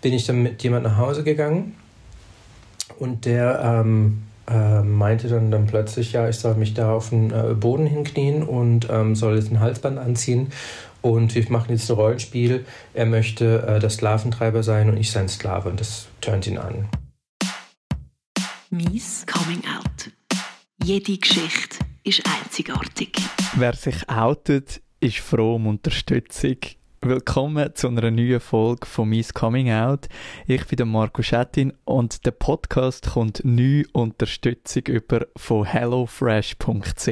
bin ich dann mit jemand nach Hause gegangen und der ähm, äh, meinte dann, dann plötzlich, ja, ich soll mich da auf den äh, Boden hinknien und ähm, soll jetzt ein Halsband anziehen und wir machen jetzt ein Rollenspiel. Er möchte äh, der Sklaventreiber sein und ich sein Sklave und das turnt ihn an. Mies Coming Out. Jede Geschichte ist einzigartig. Wer sich outet, ist froh um Unterstützung. Willkommen zu einer neuen Folge von «Mies Coming Out». Ich bin der Marco Schettin und der Podcast kommt neue Unterstützung über von hellofresh.ch.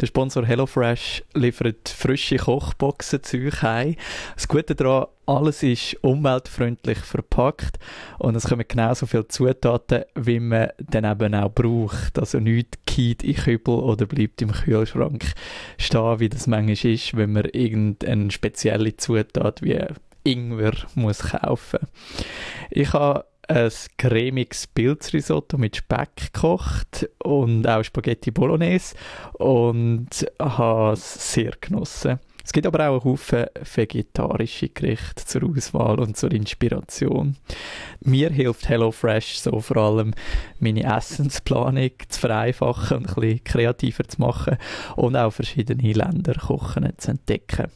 Der Sponsor HelloFresh liefert frische Kochboxen zu euch heim. Das Gute daran, alles ist umweltfreundlich verpackt und es kommen genauso viele Zutaten, wie man dann eben auch braucht. Also nichts geht in Kübel oder bleibt im Kühlschrank stehen, wie das manchmal ist, wenn man irgendeine spezielle Zutat wie Ingwer muss kaufen. Ich habe ein cremiges Pilzrisotto mit Speck gekocht und auch Spaghetti Bolognese und habe es sehr genossen. Es gibt aber auch Haufen vegetarische Gerichte zur Auswahl und zur Inspiration. Mir hilft HelloFresh so vor allem, meine Essensplanung zu vereinfachen und ein bisschen kreativer zu machen und auch verschiedene Länder kochen zu entdecken.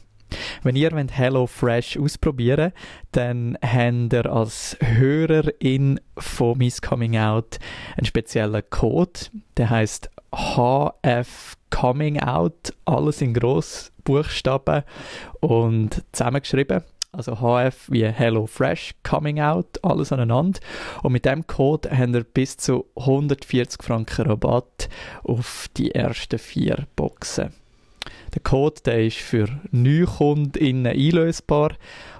Wenn ihr Hello Fresh ausprobieren dann habt ihr als Hörerin von Miss Coming Out einen speziellen Code. Der heißt HF Coming Out, alles in Grossbuchstaben und zusammengeschrieben. Also HF wie Hello Fresh Coming Out, alles aneinander. Und mit dem Code habt ihr bis zu 140 Franken Rabatt auf die ersten vier Boxen. Der Code der ist für NeukundInnen einlösbar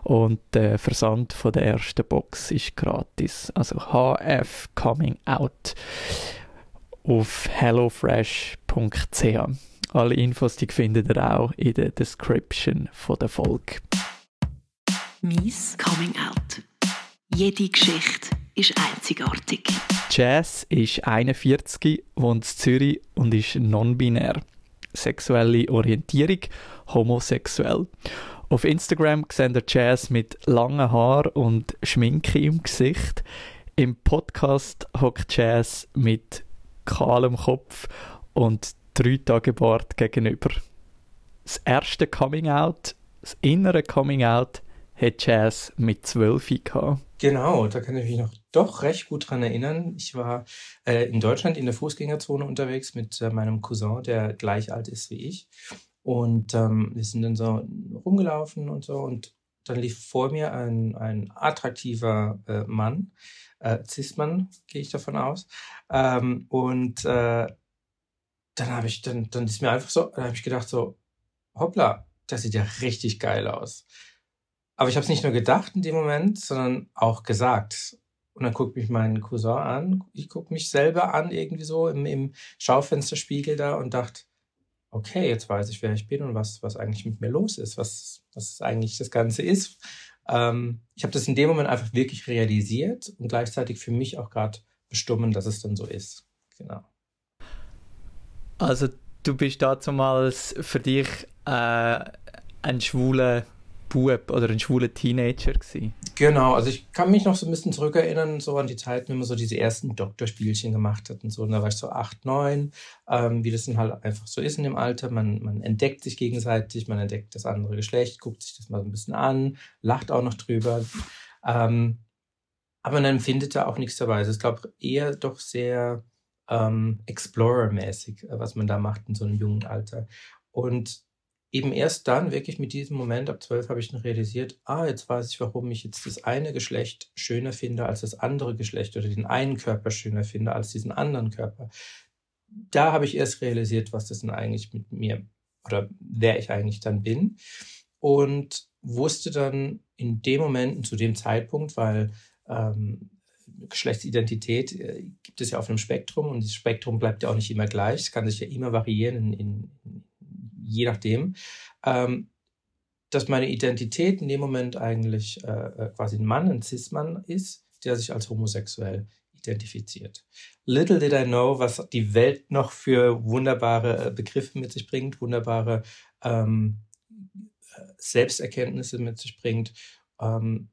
und der Versand von der ersten Box ist gratis. Also HF Coming Out auf hellofresh.ch. Alle Infos die findet ihr auch in der Description von der Folge. Mies Coming Out. Jede Geschichte ist einzigartig. Jazz ist 41, wohnt in Zürich und ist non-binär sexuelle Orientierung, homosexuell. Auf Instagram sehen ihr Jazz mit langen Haaren und Schminke im Gesicht. Im Podcast hockt Jazz mit kahlem Kopf und drei Tage Bart gegenüber. Das erste Coming Out, das innere Coming Out, hat Jazz mit zwölf gehabt. Genau, da kann ich mich noch doch recht gut dran erinnern. Ich war äh, in Deutschland in der Fußgängerzone unterwegs mit äh, meinem Cousin, der gleich alt ist wie ich. Und ähm, wir sind dann so rumgelaufen und so. Und dann lief vor mir ein, ein attraktiver äh, Mann, äh, Cis-Mann, gehe ich davon aus. Ähm, und äh, dann habe ich, dann, dann ist mir einfach so, dann habe ich gedacht so, hoppla, das sieht ja richtig geil aus. Aber ich habe es nicht nur gedacht in dem Moment, sondern auch gesagt. Und dann guckt mich mein Cousin an, ich gucke mich selber an, irgendwie so im, im Schaufensterspiegel da und dachte, okay, jetzt weiß ich, wer ich bin und was, was eigentlich mit mir los ist, was, was eigentlich das Ganze ist. Ähm, ich habe das in dem Moment einfach wirklich realisiert und gleichzeitig für mich auch gerade bestimmen, dass es dann so ist. Genau. Also du bist damals für dich äh, ein schwuler Bub oder ein schwuler Teenager gewesen. Genau, also ich kann mich noch so ein bisschen zurückerinnern, so an die Zeit, wenn man so diese ersten Doktorspielchen gemacht hat und so. Und da war ich so acht, neun, ähm, wie das dann halt einfach so ist in dem Alter. Man, man entdeckt sich gegenseitig, man entdeckt das andere Geschlecht, guckt sich das mal so ein bisschen an, lacht auch noch drüber. Ähm, aber man empfindet da auch nichts dabei. Also ich glaube eher doch sehr ähm, Explorer-mäßig, äh, was man da macht in so einem jungen Alter. Und eben erst dann, wirklich mit diesem Moment, ab zwölf, habe ich dann realisiert, ah, jetzt weiß ich, warum ich jetzt das eine Geschlecht schöner finde als das andere Geschlecht oder den einen Körper schöner finde als diesen anderen Körper. Da habe ich erst realisiert, was das denn eigentlich mit mir oder wer ich eigentlich dann bin. Und wusste dann in dem Moment und zu dem Zeitpunkt, weil ähm, Geschlechtsidentität äh, gibt es ja auf einem Spektrum und das Spektrum bleibt ja auch nicht immer gleich. Es kann sich ja immer variieren in, in, je nachdem, ähm, dass meine Identität in dem Moment eigentlich äh, äh, quasi ein Mann, ein Cis-Mann ist, der sich als homosexuell identifiziert. Little did I know, was die Welt noch für wunderbare äh, Begriffe mit sich bringt, wunderbare ähm, Selbsterkenntnisse mit sich bringt, ähm,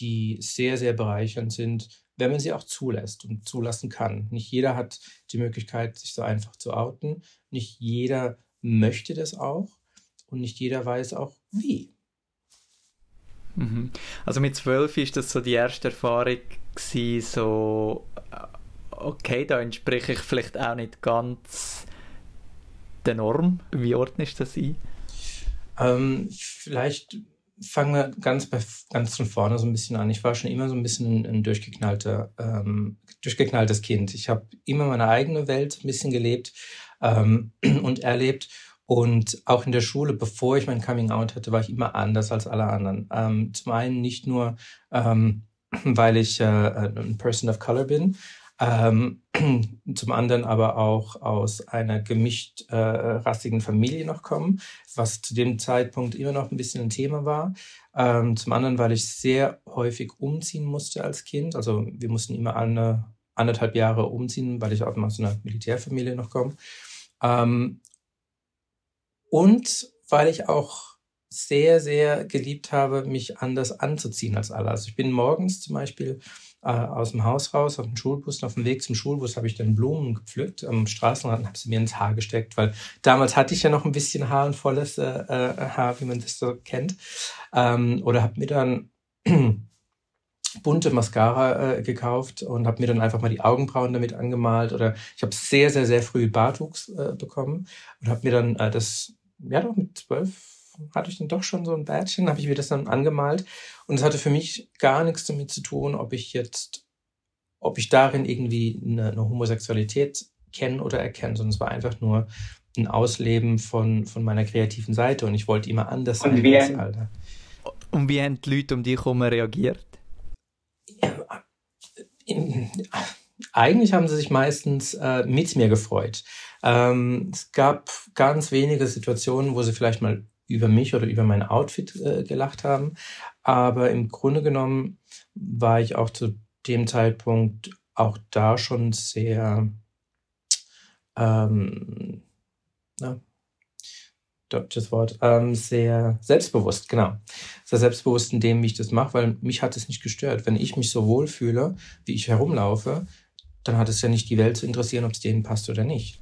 die sehr, sehr bereichernd sind, wenn man sie auch zulässt und zulassen kann. Nicht jeder hat die Möglichkeit, sich so einfach zu outen. Nicht jeder möchte das auch und nicht jeder weiß auch wie. Mhm. Also mit zwölf ist das so die erste Erfahrung gewesen, so äh, okay, da entspreche ich vielleicht auch nicht ganz der Norm. Wie ordnest du das ein? Ähm, vielleicht fangen wir ganz, bei, ganz von vorne so ein bisschen an. Ich war schon immer so ein bisschen ein, durchgeknallter, ähm, durchgeknalltes Kind. Ich habe immer meine eigene Welt ein bisschen gelebt ähm, und erlebt. Und auch in der Schule, bevor ich mein Coming Out hatte, war ich immer anders als alle anderen. Ähm, zum einen nicht nur, ähm, weil ich äh, ein Person of Color bin, ähm, zum anderen aber auch aus einer gemischt äh, rassigen Familie noch kommen, was zu dem Zeitpunkt immer noch ein bisschen ein Thema war. Ähm, zum anderen, weil ich sehr häufig umziehen musste als Kind. Also wir mussten immer eine, anderthalb Jahre umziehen, weil ich auch aus einer Militärfamilie noch komme. Ähm, und weil ich auch sehr, sehr geliebt habe, mich anders anzuziehen als alle. Also ich bin morgens zum Beispiel äh, aus dem Haus raus, auf dem Schulbus. Und auf dem Weg zum Schulbus habe ich dann Blumen gepflückt am Straßenrand und habe sie mir ins Haar gesteckt, weil damals hatte ich ja noch ein bisschen Haar, ein volles äh, äh Haar, wie man das so kennt. Ähm, oder habe mir dann bunte Mascara äh, gekauft und habe mir dann einfach mal die Augenbrauen damit angemalt. Oder ich habe sehr, sehr, sehr früh Bartwuchs äh, bekommen und habe mir dann äh, das, ja doch mit zwölf, hatte ich dann doch schon so ein Bärtchen, habe ich mir das dann angemalt. Und es hatte für mich gar nichts damit zu tun, ob ich jetzt, ob ich darin irgendwie eine, eine Homosexualität kenne oder erkenne, sondern es war einfach nur ein Ausleben von, von meiner kreativen Seite und ich wollte immer anders sein. Und wie, als Alter. und wie haben die Leute um dich herum reagiert? Ja, in, eigentlich haben sie sich meistens äh, mit mir gefreut. Ähm, es gab ganz wenige Situationen, wo sie vielleicht mal über mich oder über mein Outfit äh, gelacht haben. Aber im Grunde genommen war ich auch zu dem Zeitpunkt auch da schon sehr, ähm, na, deutsches Wort, ähm, sehr selbstbewusst, genau. Sehr selbstbewusst in dem, wie ich das mache, weil mich hat es nicht gestört. Wenn ich mich so wohl fühle, wie ich herumlaufe, dann hat es ja nicht die Welt zu interessieren, ob es denen passt oder nicht.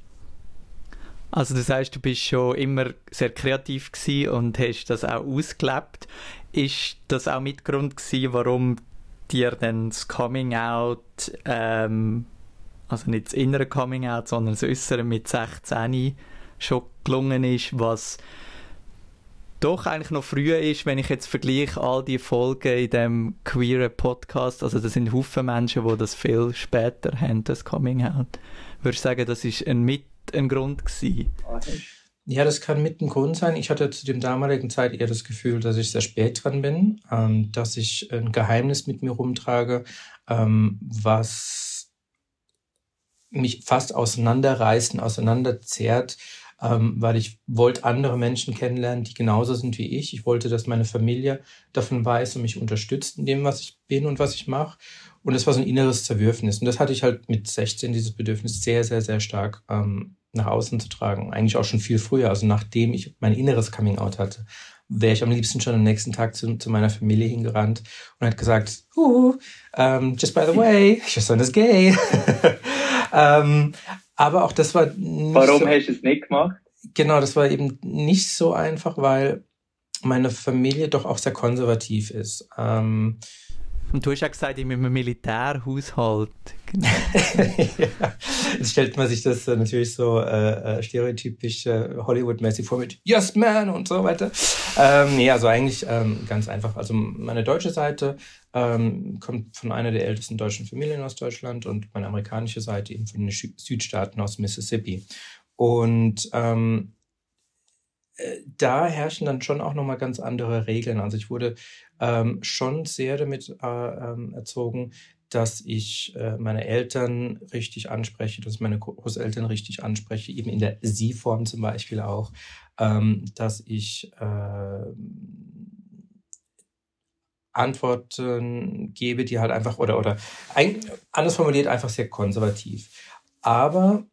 Also das heißt, du bist schon immer sehr kreativ und hast das auch ausgelebt. Ist das auch Mitgrund gewesen, warum dir dann das Coming Out, ähm, also nicht das innere Coming Out, sondern das Äußere mit 16 schon gelungen ist, was doch eigentlich noch früher ist, wenn ich jetzt vergleiche all die Folgen in dem queeren Podcast, also das sind Haufen Menschen, die das viel später haben, das Coming Out. Würdest du sagen, das ist ein mit ein Grund gewesen? Ja, das kann mit ein Grund sein. Ich hatte zu dem damaligen Zeit eher das Gefühl, dass ich sehr spät dran bin, ähm, dass ich ein Geheimnis mit mir rumtrage, ähm, was mich fast auseinanderreißt und auseinanderzerrt, ähm, weil ich wollte andere Menschen kennenlernen, die genauso sind wie ich. Ich wollte, dass meine Familie davon weiß und mich unterstützt in dem, was ich bin und was ich mache. Und das war so ein inneres Zerwürfnis. Und das hatte ich halt mit 16, dieses Bedürfnis sehr, sehr, sehr stark ähm, nach außen zu tragen. Eigentlich auch schon viel früher, also nachdem ich mein inneres Coming-out hatte, wäre ich am liebsten schon am nächsten Tag zu, zu meiner Familie hingerannt und hat gesagt, uh, um, just by the way, your son is gay. um, aber auch das war nicht Warum so, hast du es nicht gemacht? Genau, das war eben nicht so einfach, weil meine Familie doch auch sehr konservativ ist. Ähm, und du hast ja gesagt, in einem Militärhaushalt. Genau. ja. Jetzt stellt man sich das natürlich so äh, äh, stereotypisch äh, Hollywood-mäßig vor mit Yes, man und so weiter. Ähm, nee, also eigentlich ähm, ganz einfach. Also meine deutsche Seite ähm, kommt von einer der ältesten deutschen Familien aus Deutschland und meine amerikanische Seite eben von den Südstaaten aus Mississippi. Und ähm, äh, da herrschen dann schon auch nochmal ganz andere Regeln. Also ich wurde ähm, schon sehr damit äh, ähm, erzogen, dass ich äh, meine Eltern richtig anspreche, dass ich meine Großeltern richtig anspreche, eben in der Sie-Form zum Beispiel auch, ähm, dass ich äh, Antworten gebe, die halt einfach, oder, oder ein, anders formuliert, einfach sehr konservativ. Aber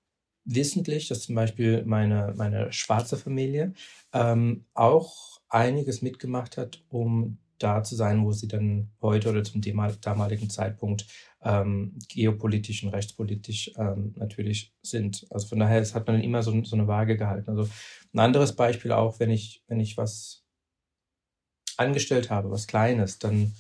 wissentlich, dass zum Beispiel meine, meine schwarze Familie ähm, auch einiges mitgemacht hat, um da zu sein, wo sie dann heute oder zum damaligen Zeitpunkt ähm, geopolitisch und rechtspolitisch ähm, natürlich sind. Also von daher hat man immer so, so eine Waage gehalten. Also ein anderes Beispiel auch, wenn ich, wenn ich was angestellt habe, was Kleines, dann,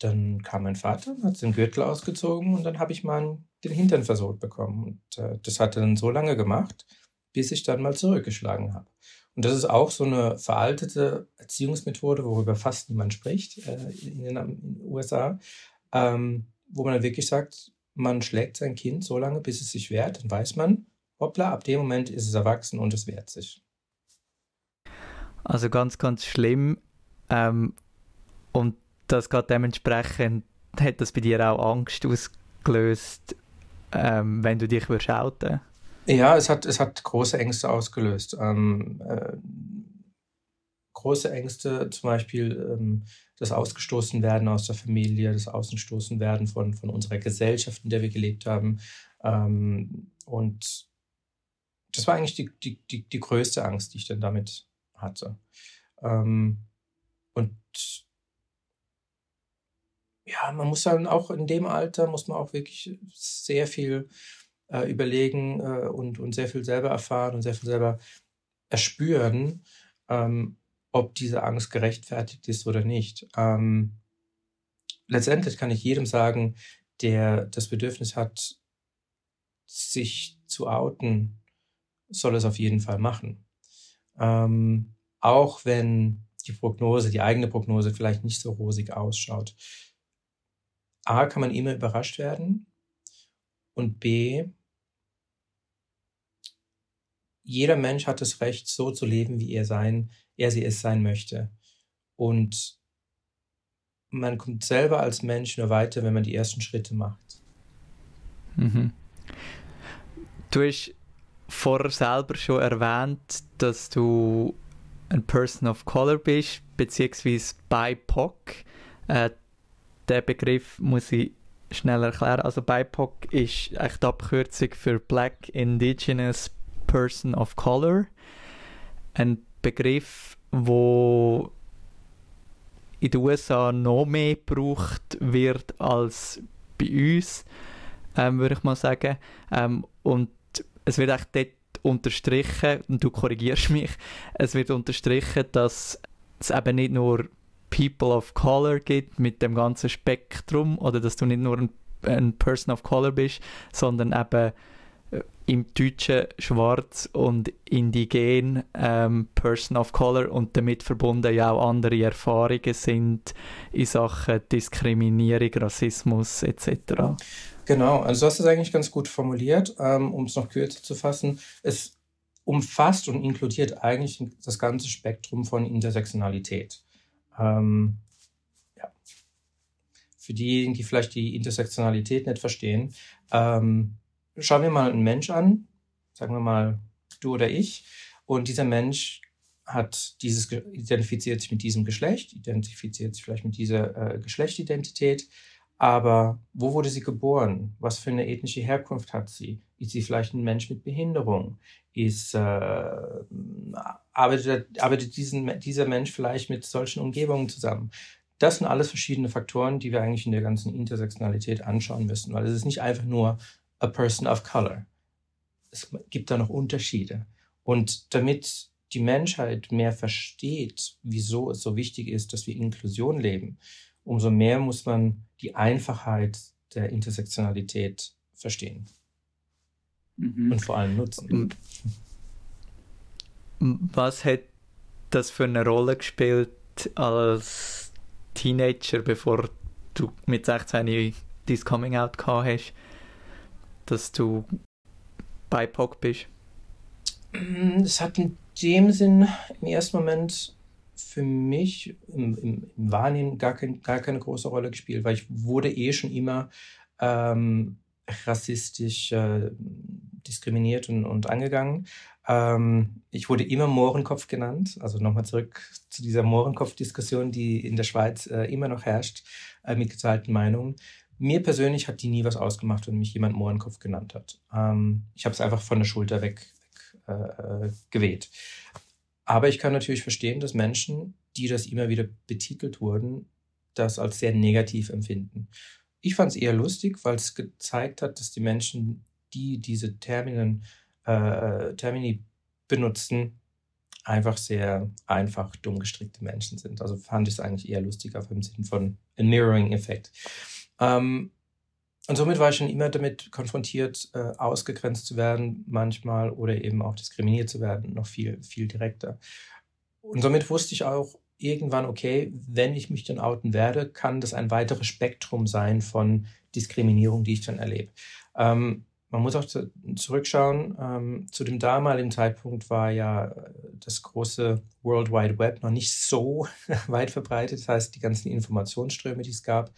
dann kam mein Vater, hat den Gürtel ausgezogen und dann habe ich mal den Hintern versohlt bekommen. Und äh, das hat er dann so lange gemacht, bis ich dann mal zurückgeschlagen habe. Und das ist auch so eine veraltete Erziehungsmethode, worüber fast niemand spricht äh, in, den, in, den, USA, ähm, wo man dann wirklich sagt, man schlägt sein Kind so lange, bis es sich wehrt, dann weiß man, hoppla, ab dem Moment ist es erwachsen und es wehrt sich. Also ganz, ganz schlimm. Ähm, und das gerade dementsprechend hat das bei dir auch Angst ausgelöst, ähm, wenn du dich würdest outen ja, es hat, es hat große Ängste ausgelöst. Ähm, äh, große Ängste, zum Beispiel ähm, das Ausgestoßenwerden aus der Familie, das Außenstoßenwerden von, von unserer Gesellschaft, in der wir gelebt haben. Ähm, und das war eigentlich die, die, die, die, größte Angst, die ich dann damit hatte. Ähm, und ja, man muss dann auch in dem Alter, muss man auch wirklich sehr viel äh, überlegen äh, und, und sehr viel selber erfahren und sehr viel selber erspüren, ähm, ob diese Angst gerechtfertigt ist oder nicht. Ähm, letztendlich kann ich jedem sagen, der das Bedürfnis hat, sich zu outen, soll es auf jeden Fall machen. Ähm, auch wenn die Prognose, die eigene Prognose vielleicht nicht so rosig ausschaut. A, kann man immer überrascht werden und B, jeder Mensch hat das Recht, so zu leben, wie er sein, er sie es sein möchte. Und man kommt selber als Mensch nur weiter, wenn man die ersten Schritte macht. Mhm. Du hast vorher selber schon erwähnt, dass du ein Person of Color bist, beziehungsweise BIPOC. Äh, der Begriff muss ich schnell erklären. Also BIPOC ist echt die Abkürzung für Black Indigenous Person of Color. Ein Begriff, wo in den USA noch mehr gebraucht wird als bei uns, ähm, würde ich mal sagen. Ähm, und es wird auch dort unterstrichen, und du korrigierst mich, es wird unterstrichen, dass es eben nicht nur People of Color gibt mit dem ganzen Spektrum oder dass du nicht nur ein, ein Person of Color bist, sondern eben äh, im Deutschen schwarz und indigen ähm, Person of Color und damit verbunden ja auch andere Erfahrungen sind in Sachen Diskriminierung, Rassismus etc. Genau, also du hast es eigentlich ganz gut formuliert, ähm, um es noch kürzer zu fassen. Es umfasst und inkludiert eigentlich das ganze Spektrum von Intersektionalität. Ähm, ja. Für diejenigen, die vielleicht die Intersektionalität nicht verstehen, ähm, schauen wir mal einen Mensch an, sagen wir mal du oder ich, und dieser Mensch hat dieses identifiziert sich mit diesem Geschlecht, identifiziert sich vielleicht mit dieser äh, Geschlechtsidentität, aber wo wurde sie geboren? Was für eine ethnische Herkunft hat sie? Ist sie vielleicht ein Mensch mit Behinderung? Ist, äh, arbeitet arbeitet diesen, dieser Mensch vielleicht mit solchen Umgebungen zusammen? Das sind alles verschiedene Faktoren, die wir eigentlich in der ganzen Intersektionalität anschauen müssen, weil es ist nicht einfach nur a person of color. Es gibt da noch Unterschiede. Und damit die Menschheit mehr versteht, wieso es so wichtig ist, dass wir Inklusion leben, umso mehr muss man die Einfachheit der Intersektionalität verstehen. Mhm. Und vor allem nutzen. Was hat das für eine Rolle gespielt als Teenager, bevor du mit 16 dein Coming Out gehabt hast? dass du BIPOC bist? Es hat in dem Sinn im ersten Moment für mich im, im, im Wahrnehmen gar, kein, gar keine große Rolle gespielt, weil ich wurde eh schon immer ähm, rassistisch äh, diskriminiert und, und angegangen. Ähm, ich wurde immer Mohrenkopf genannt, also nochmal zurück zu dieser Mohrenkopf-Diskussion, die in der Schweiz äh, immer noch herrscht, äh, mit geteilten Meinungen. Mir persönlich hat die nie was ausgemacht, wenn mich jemand Mohrenkopf genannt hat. Ähm, ich habe es einfach von der Schulter weg, weg äh, äh, geweht. Aber ich kann natürlich verstehen, dass Menschen, die das immer wieder betitelt wurden, das als sehr negativ empfinden. Ich fand es eher lustig, weil es gezeigt hat, dass die Menschen, die diese Terminen, äh, Termini benutzen, einfach sehr einfach dumm gestrickte Menschen sind. Also fand ich es eigentlich eher lustig auf im Sinn von ein Mirroring-Effekt. Ähm, und somit war ich schon immer damit konfrontiert, äh, ausgegrenzt zu werden, manchmal oder eben auch diskriminiert zu werden, noch viel, viel direkter. Und somit wusste ich auch irgendwann, okay, wenn ich mich dann outen werde, kann das ein weiteres Spektrum sein von Diskriminierung, die ich dann erlebe. Ähm, man muss auch zu, zurückschauen. Ähm, zu dem damaligen Zeitpunkt war ja das große World Wide Web noch nicht so weit verbreitet. Das heißt, die ganzen Informationsströme, die es gab,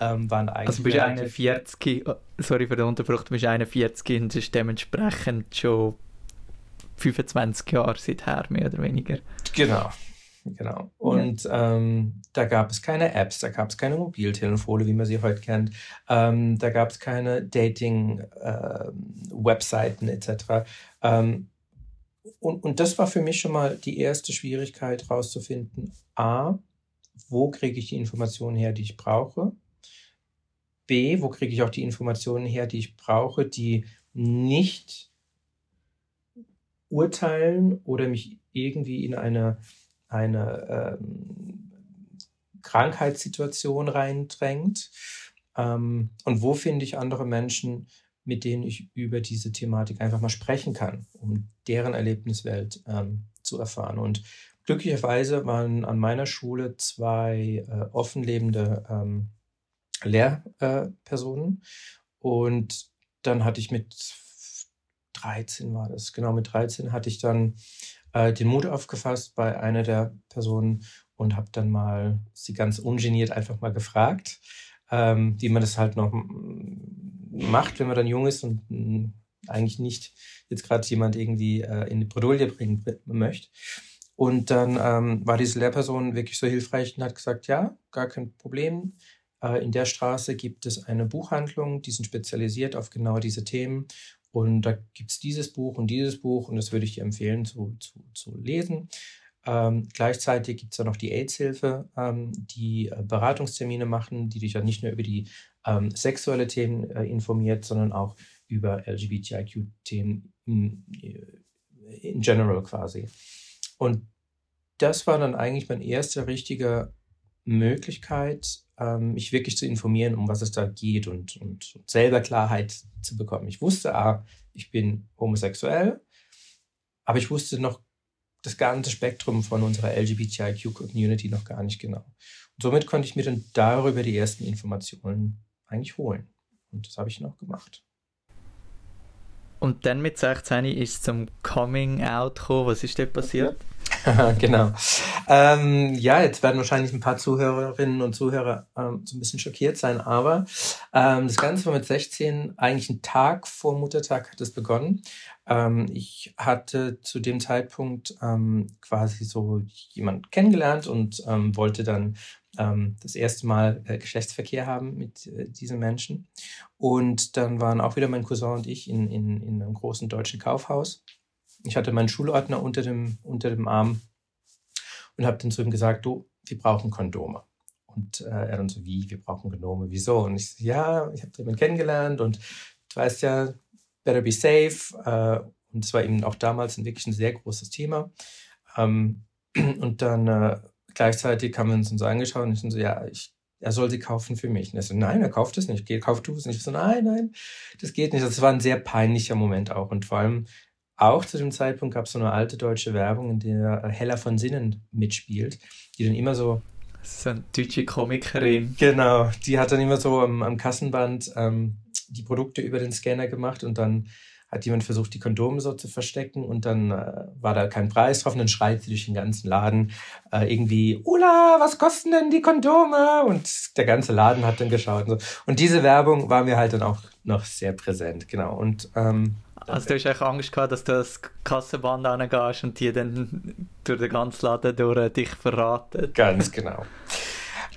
ähm, waren eigentlich. Also bist du 41, sorry für den Unterbruch, du bist 41 und ist dementsprechend schon 25 Jahre seither, mehr oder weniger. Genau. Genau. Und ja. ähm, da gab es keine Apps, da gab es keine Mobiltelefone, wie man sie heute kennt. Ähm, da gab es keine Dating-Webseiten äh, etc. Ähm, und, und das war für mich schon mal die erste Schwierigkeit herauszufinden. A, wo kriege ich die Informationen her, die ich brauche? B, wo kriege ich auch die Informationen her, die ich brauche, die nicht urteilen oder mich irgendwie in eine eine ähm, Krankheitssituation reindrängt. Ähm, und wo finde ich andere Menschen, mit denen ich über diese Thematik einfach mal sprechen kann, um deren Erlebniswelt ähm, zu erfahren. Und glücklicherweise waren an meiner Schule zwei äh, offenlebende ähm, Lehrpersonen. und dann hatte ich mit 13 war das, genau mit 13 hatte ich dann äh, den Mut aufgefasst bei einer der Personen und habe dann mal sie ganz ungeniert einfach mal gefragt, ähm, wie man das halt noch macht, wenn man dann jung ist und eigentlich nicht jetzt gerade jemand irgendwie äh, in die Bredouille bringen möchte. Und dann ähm, war diese Lehrperson wirklich so hilfreich und hat gesagt, ja, gar kein Problem. Äh, in der Straße gibt es eine Buchhandlung, die sind spezialisiert auf genau diese Themen und da gibt es dieses Buch und dieses Buch und das würde ich dir empfehlen zu, zu, zu lesen. Ähm, gleichzeitig gibt es da noch die AIDS-Hilfe, ähm, die äh, Beratungstermine machen, die dich ja nicht nur über die ähm, sexuelle Themen äh, informiert, sondern auch über LGBTIQ-Themen in, äh, in general quasi. Und das war dann eigentlich mein erster richtiger Möglichkeit, mich wirklich zu informieren, um was es da geht und, und, und selber Klarheit zu bekommen. Ich wusste, ah, ich bin homosexuell, aber ich wusste noch das ganze Spektrum von unserer LGBTIQ-Community noch gar nicht genau. Und somit konnte ich mir dann darüber die ersten Informationen eigentlich holen. Und das habe ich noch gemacht. Und dann mit 16 ist es zum Coming Out gekommen. Was ist dort passiert? genau. Ähm, ja, jetzt werden wahrscheinlich ein paar Zuhörerinnen und Zuhörer ähm, so ein bisschen schockiert sein, aber ähm, das Ganze war mit 16, eigentlich einen Tag vor Muttertag hat es begonnen. Ähm, ich hatte zu dem Zeitpunkt ähm, quasi so jemand kennengelernt und ähm, wollte dann das erste Mal äh, Geschlechtsverkehr haben mit äh, diesen Menschen. Und dann waren auch wieder mein Cousin und ich in, in, in einem großen deutschen Kaufhaus. Ich hatte meinen Schulordner unter dem, unter dem Arm und habe dann zu ihm gesagt, du, wir brauchen Kondome. Und äh, er dann so, wie, wir brauchen Kondome, wieso? Und ich so, ja, ich habe jemanden kennengelernt und du weißt ja, better be safe. Äh, und das war eben auch damals ein, wirklich ein sehr großes Thema. Ähm, und dann äh, gleichzeitig haben wir uns so angeschaut und ich so, ja, ich, er soll sie kaufen für mich. Und er so, nein, er kauft es nicht. Kauf du es nicht. Ich so, nein, nein, das geht nicht. Das war ein sehr peinlicher Moment auch. Und vor allem auch zu dem Zeitpunkt gab es so eine alte deutsche Werbung, in der Hella von Sinnen mitspielt, die dann immer so. Das ist eine deutsche Komikerin. Genau, die hat dann immer so am, am Kassenband ähm, die Produkte über den Scanner gemacht und dann hat jemand versucht, die Kondome so zu verstecken und dann äh, war da kein Preis drauf und dann schreit sie durch den ganzen Laden äh, irgendwie, Ula, was kosten denn die Kondome? Und der ganze Laden hat dann geschaut und so. Und diese Werbung war mir halt dann auch noch sehr präsent, genau. Und ähm, also du hast eigentlich Angst gehabt, dass du das Kassenband angehst und die dann durch den ganzen Laden durch dich verraten. Ganz genau.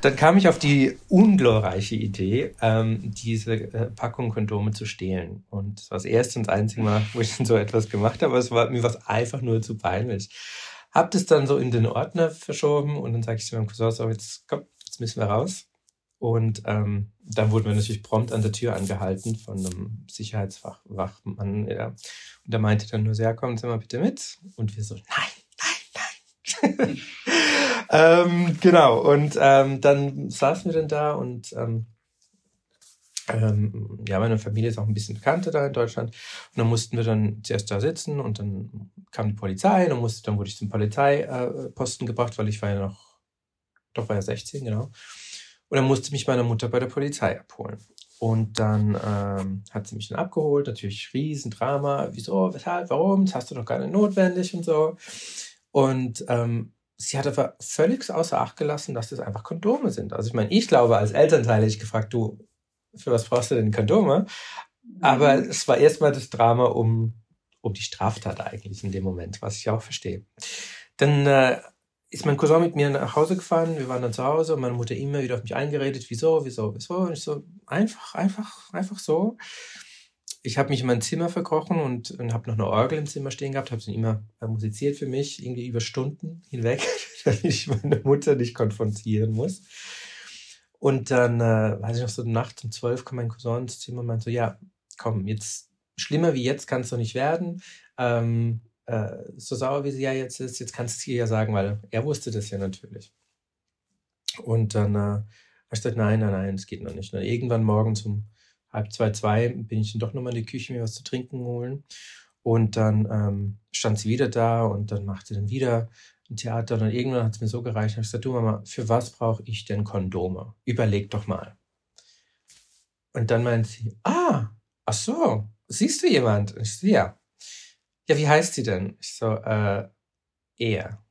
Dann kam ich auf die unglorreiche Idee, ähm, diese äh, Packung Kondome zu stehlen. Und das war das erste und das einzige Mal, wo ich so etwas gemacht habe, aber es war, mir war es einfach nur zu peinlich. Hab das dann so in den Ordner verschoben und dann sage ich zu meinem Cousin, so, jetzt komm, jetzt müssen wir raus. Und ähm, dann wurden wir natürlich prompt an der Tür angehalten von einem Sicherheitswachmann. Ja. Und der meinte dann nur, so, ja, kommen Sie mal bitte mit. Und wir so, nein, nein, nein. ähm, genau, und ähm, dann saßen wir dann da und ähm, ähm, ja, meine Familie ist auch ein bisschen bekannter da in Deutschland. Und dann mussten wir dann zuerst da sitzen und dann kam die Polizei. Dann, musste, dann wurde ich zum Polizeiposten gebracht, weil ich war ja noch, doch war ja 16, genau. Und dann musste mich meine Mutter bei der Polizei abholen. Und dann ähm, hat sie mich dann abgeholt, natürlich Riesendrama. Wieso, weshalb, warum? Das hast du doch gar nicht notwendig und so. Und ähm, sie hat aber völlig außer Acht gelassen, dass das einfach Kondome sind. Also ich meine, ich glaube, als Elternteil hätte ich gefragt, du, für was brauchst du denn Kondome? Aber mhm. es war erstmal das Drama um, um die Straftat eigentlich in dem Moment, was ich auch verstehe. Dann äh, ist mein Cousin mit mir nach Hause gefahren, wir waren dann zu Hause und meine Mutter immer wieder auf mich eingeredet, wieso, wieso, wieso. Und ich so, einfach, einfach, einfach so. Ich habe mich in mein Zimmer verkrochen und, und habe noch eine Orgel im Zimmer stehen gehabt, habe sie immer musiziert für mich, irgendwie über Stunden hinweg, damit ich meine Mutter nicht konfrontieren muss. Und dann, äh, weiß ich noch, so nachts um zwölf kam mein Cousin ins Zimmer und meinte so, ja, komm, jetzt, schlimmer wie jetzt kann es doch nicht werden. Ähm, äh, so sauer wie sie ja jetzt ist, jetzt kannst du es ihr ja sagen, weil er wusste das ja natürlich. Und dann äh, habe ich gesagt, nein, nein, nein, es geht noch nicht. Und irgendwann morgens um halb zwei, zwei bin ich dann doch nochmal in die Küche mir was zu trinken holen. Und dann ähm, stand sie wieder da und dann machte sie dann wieder ein Theater. Und dann irgendwann hat es mir so gereicht, habe ich gesagt, du Mama, für was brauche ich denn Kondome? Überleg doch mal. Und dann meint sie, ah, ach so, siehst du jemand? Und ich so, ja. Ja, wie heißt sie denn? Ich so, äh, er.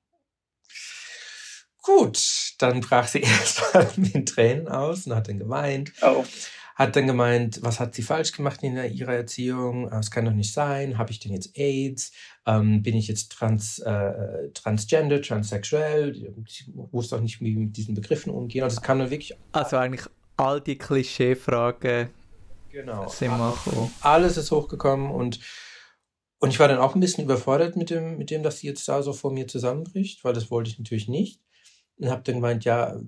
Gut, dann brach sie erst mal mit Tränen aus und hat dann geweint. Oh hat dann gemeint, was hat sie falsch gemacht in ihrer Erziehung? Es kann doch nicht sein. Habe ich denn jetzt AIDS? Ähm, bin ich jetzt trans, äh, transgender, transsexuell? Ich wusste auch nicht, wie mit diesen Begriffen umgehen. Also es kam dann wirklich. Also eigentlich all die Klischeefragen genau, sind machen. Alles ist hochgekommen und und ich war dann auch ein bisschen überfordert mit dem, mit dem, dass sie jetzt da so vor mir zusammenbricht, weil das wollte ich natürlich nicht und habe dann gemeint, ja,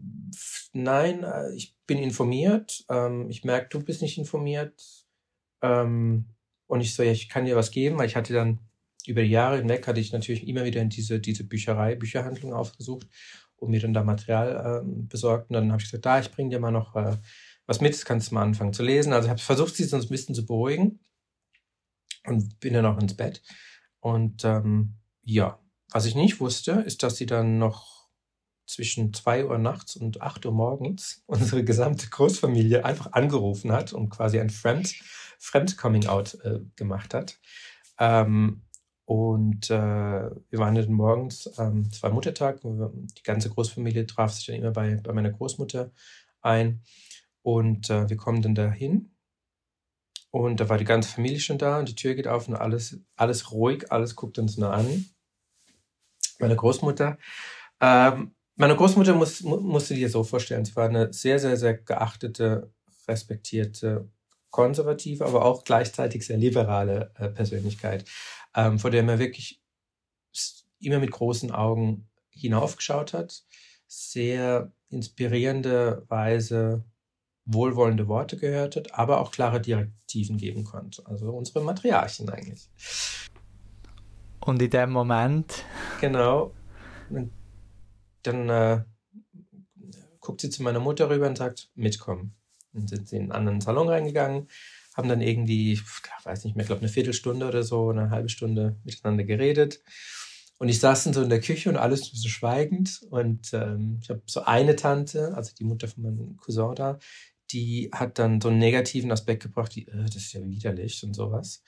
nein, äh, ich bin informiert, ähm, ich merke, du bist nicht informiert. Ähm, und ich so, ja, ich kann dir was geben, weil ich hatte dann über die Jahre hinweg, hatte ich natürlich immer wieder in diese, diese Bücherei, Bücherhandlung aufgesucht und mir dann da Material ähm, besorgt. Und dann habe ich gesagt, da, ich bringe dir mal noch äh, was mit, das kannst du mal anfangen zu lesen. Also ich habe versucht, sie sonst ein bisschen zu beruhigen und bin dann auch ins Bett. Und ähm, ja, was ich nicht wusste, ist, dass sie dann noch zwischen 2 Uhr nachts und 8 Uhr morgens unsere gesamte Großfamilie einfach angerufen hat und quasi ein Fremd, Fremd-Coming-out äh, gemacht hat. Ähm, und äh, wir waren dann morgens, ähm, es war Muttertag, die ganze Großfamilie traf sich dann immer bei, bei meiner Großmutter ein. Und äh, wir kommen dann dahin. Und da war die ganze Familie schon da und die Tür geht auf und alles, alles ruhig, alles guckt uns nur an. Meine Großmutter ähm, meine Großmutter muss, musste dir so vorstellen, sie war eine sehr, sehr, sehr geachtete, respektierte, konservative, aber auch gleichzeitig sehr liberale äh, Persönlichkeit, ähm, vor der man wirklich immer mit großen Augen hinaufgeschaut hat, sehr inspirierende Weise wohlwollende Worte gehört hat, aber auch klare Direktiven geben konnte. Also unsere Matriarchen eigentlich. Und in dem Moment. Genau dann äh, guckt sie zu meiner Mutter rüber und sagt, mitkommen. Dann sind sie in einen anderen Salon reingegangen, haben dann irgendwie, ich weiß nicht mehr, ich glaube eine Viertelstunde oder so, eine halbe Stunde miteinander geredet. Und ich saß dann so in der Küche und alles so schweigend. Und ähm, ich habe so eine Tante, also die Mutter von meinem Cousin da, die hat dann so einen negativen Aspekt gebracht, die, äh, das ist ja widerlich und sowas.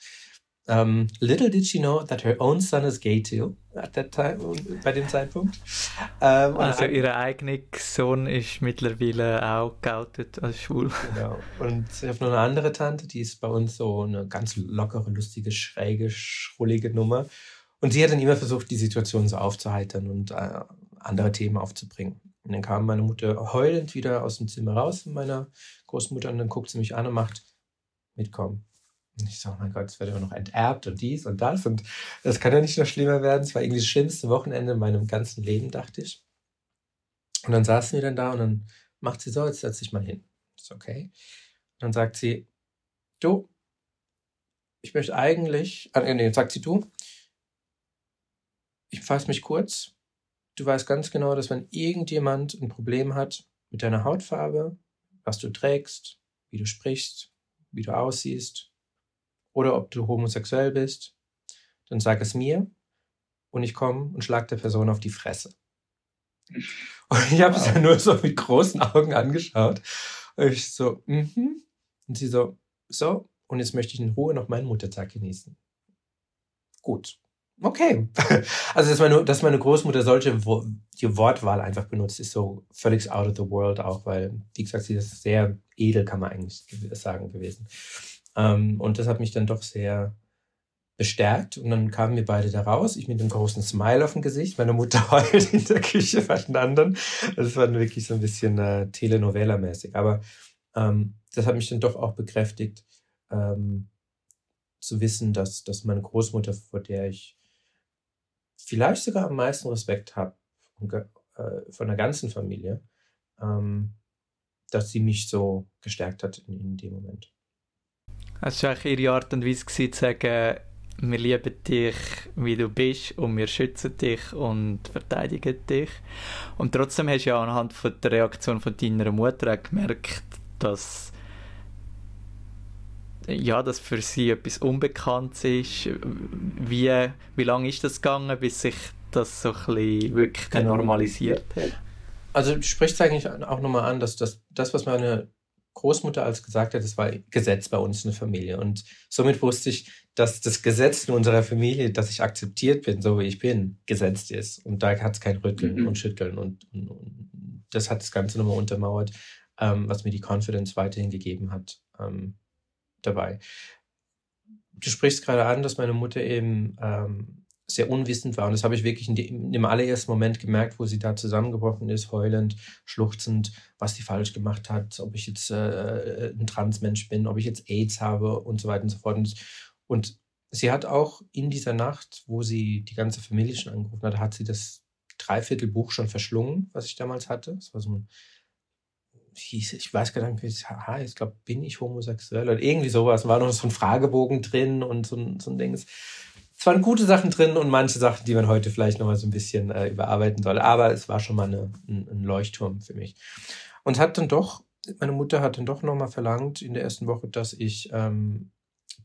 Um, ähm, little did she know that her own son is gay too at that time, bei dem Zeitpunkt. Um, ähm, also ihr eigener Sohn ist mittlerweile auch geoutet als schwul. Genau. Und ich habe noch eine andere Tante, die ist bei uns so eine ganz lockere, lustige, schräge, schrullige Nummer. Und sie hat dann immer versucht, die Situation so aufzuheitern und äh, andere Themen aufzubringen. Und dann kam meine Mutter heulend wieder aus dem Zimmer raus, meiner Großmutter, und dann guckt sie mich an und macht, mitkommen Und ich so, oh mein Gott, es wird immer noch enterbt und dies und das. Und das kann ja nicht noch schlimmer werden. Es war irgendwie das schlimmste Wochenende in meinem ganzen Leben, dachte ich. Und dann saßen wir dann da und dann macht sie so, jetzt setz dich mal hin. Ist okay. Und dann sagt sie, du, ich möchte eigentlich, äh, nee, sagt sie du, ich fasse mich kurz. Du weißt ganz genau, dass wenn irgendjemand ein Problem hat mit deiner Hautfarbe, was du trägst, wie du sprichst, wie du aussiehst oder ob du homosexuell bist, dann sag es mir und ich komme und schlag der Person auf die Fresse. Und ich habe wow. es ja nur so mit großen Augen angeschaut. Und ich so, mhm. Und sie so, so, und jetzt möchte ich in Ruhe noch meinen Muttertag genießen. Gut. Okay. Also, dass meine, dass meine Großmutter solche die Wortwahl einfach benutzt, ist so völlig out of the world auch, weil, wie gesagt, sie ist sehr edel, kann man eigentlich sagen, gewesen. Ähm, und das hat mich dann doch sehr bestärkt. Und dann kamen wir beide da raus, ich mit einem großen Smile auf dem Gesicht, meine Mutter heult in der Küche bei den anderen. Das war wirklich so ein bisschen äh, Telenovela-mäßig. Aber ähm, das hat mich dann doch auch bekräftigt, ähm, zu wissen, dass, dass meine Großmutter, vor der ich vielleicht sogar am meisten Respekt habe, äh, von der ganzen Familie, ähm, dass sie mich so gestärkt hat in, in dem Moment. Es war eigentlich ihre Art und Weise, zu sagen, wir lieben dich, wie du bist und wir schützen dich und verteidigen dich. Und trotzdem hast du ja anhand von der Reaktion von deiner Mutter gemerkt, dass ja, dass für sie etwas Unbekanntes ist. Wie, wie lange ist das gegangen, bis sich das so ein bisschen wirklich genau. normalisiert hat? Also du sprichst eigentlich auch nochmal an, dass das, das, was meine Großmutter als gesagt hat, das war Gesetz bei uns in der Familie. Und somit wusste ich, dass das Gesetz in unserer Familie, dass ich akzeptiert bin, so wie ich bin, gesetzt ist. Und da hat es kein Rütteln mhm. und Schütteln. Und, und, und, das hat das Ganze nochmal untermauert, ähm, was mir die Confidence weiterhin gegeben hat ähm, dabei. Du sprichst gerade an, dass meine Mutter eben ähm, sehr unwissend war. Und das habe ich wirklich in, dem, in dem allerersten Moment gemerkt, wo sie da zusammengebrochen ist, heulend, schluchzend, was sie falsch gemacht hat, ob ich jetzt äh, ein Transmensch bin, ob ich jetzt AIDS habe und so weiter und so fort. Und, und sie hat auch in dieser Nacht, wo sie die ganze Familie schon angerufen hat, hat sie das Dreiviertelbuch schon verschlungen, was ich damals hatte. Das war so ein hieß, ich weiß gar nicht, wie es ich glaube, bin ich homosexuell oder irgendwie sowas. War noch so ein Fragebogen drin und so ein, so ein Ding. Es waren gute Sachen drin und manche Sachen, die man heute vielleicht noch mal so ein bisschen äh, überarbeiten soll. Aber es war schon mal eine, ein, ein Leuchtturm für mich. Und hat dann doch, meine Mutter hat dann doch noch mal verlangt in der ersten Woche, dass ich ähm,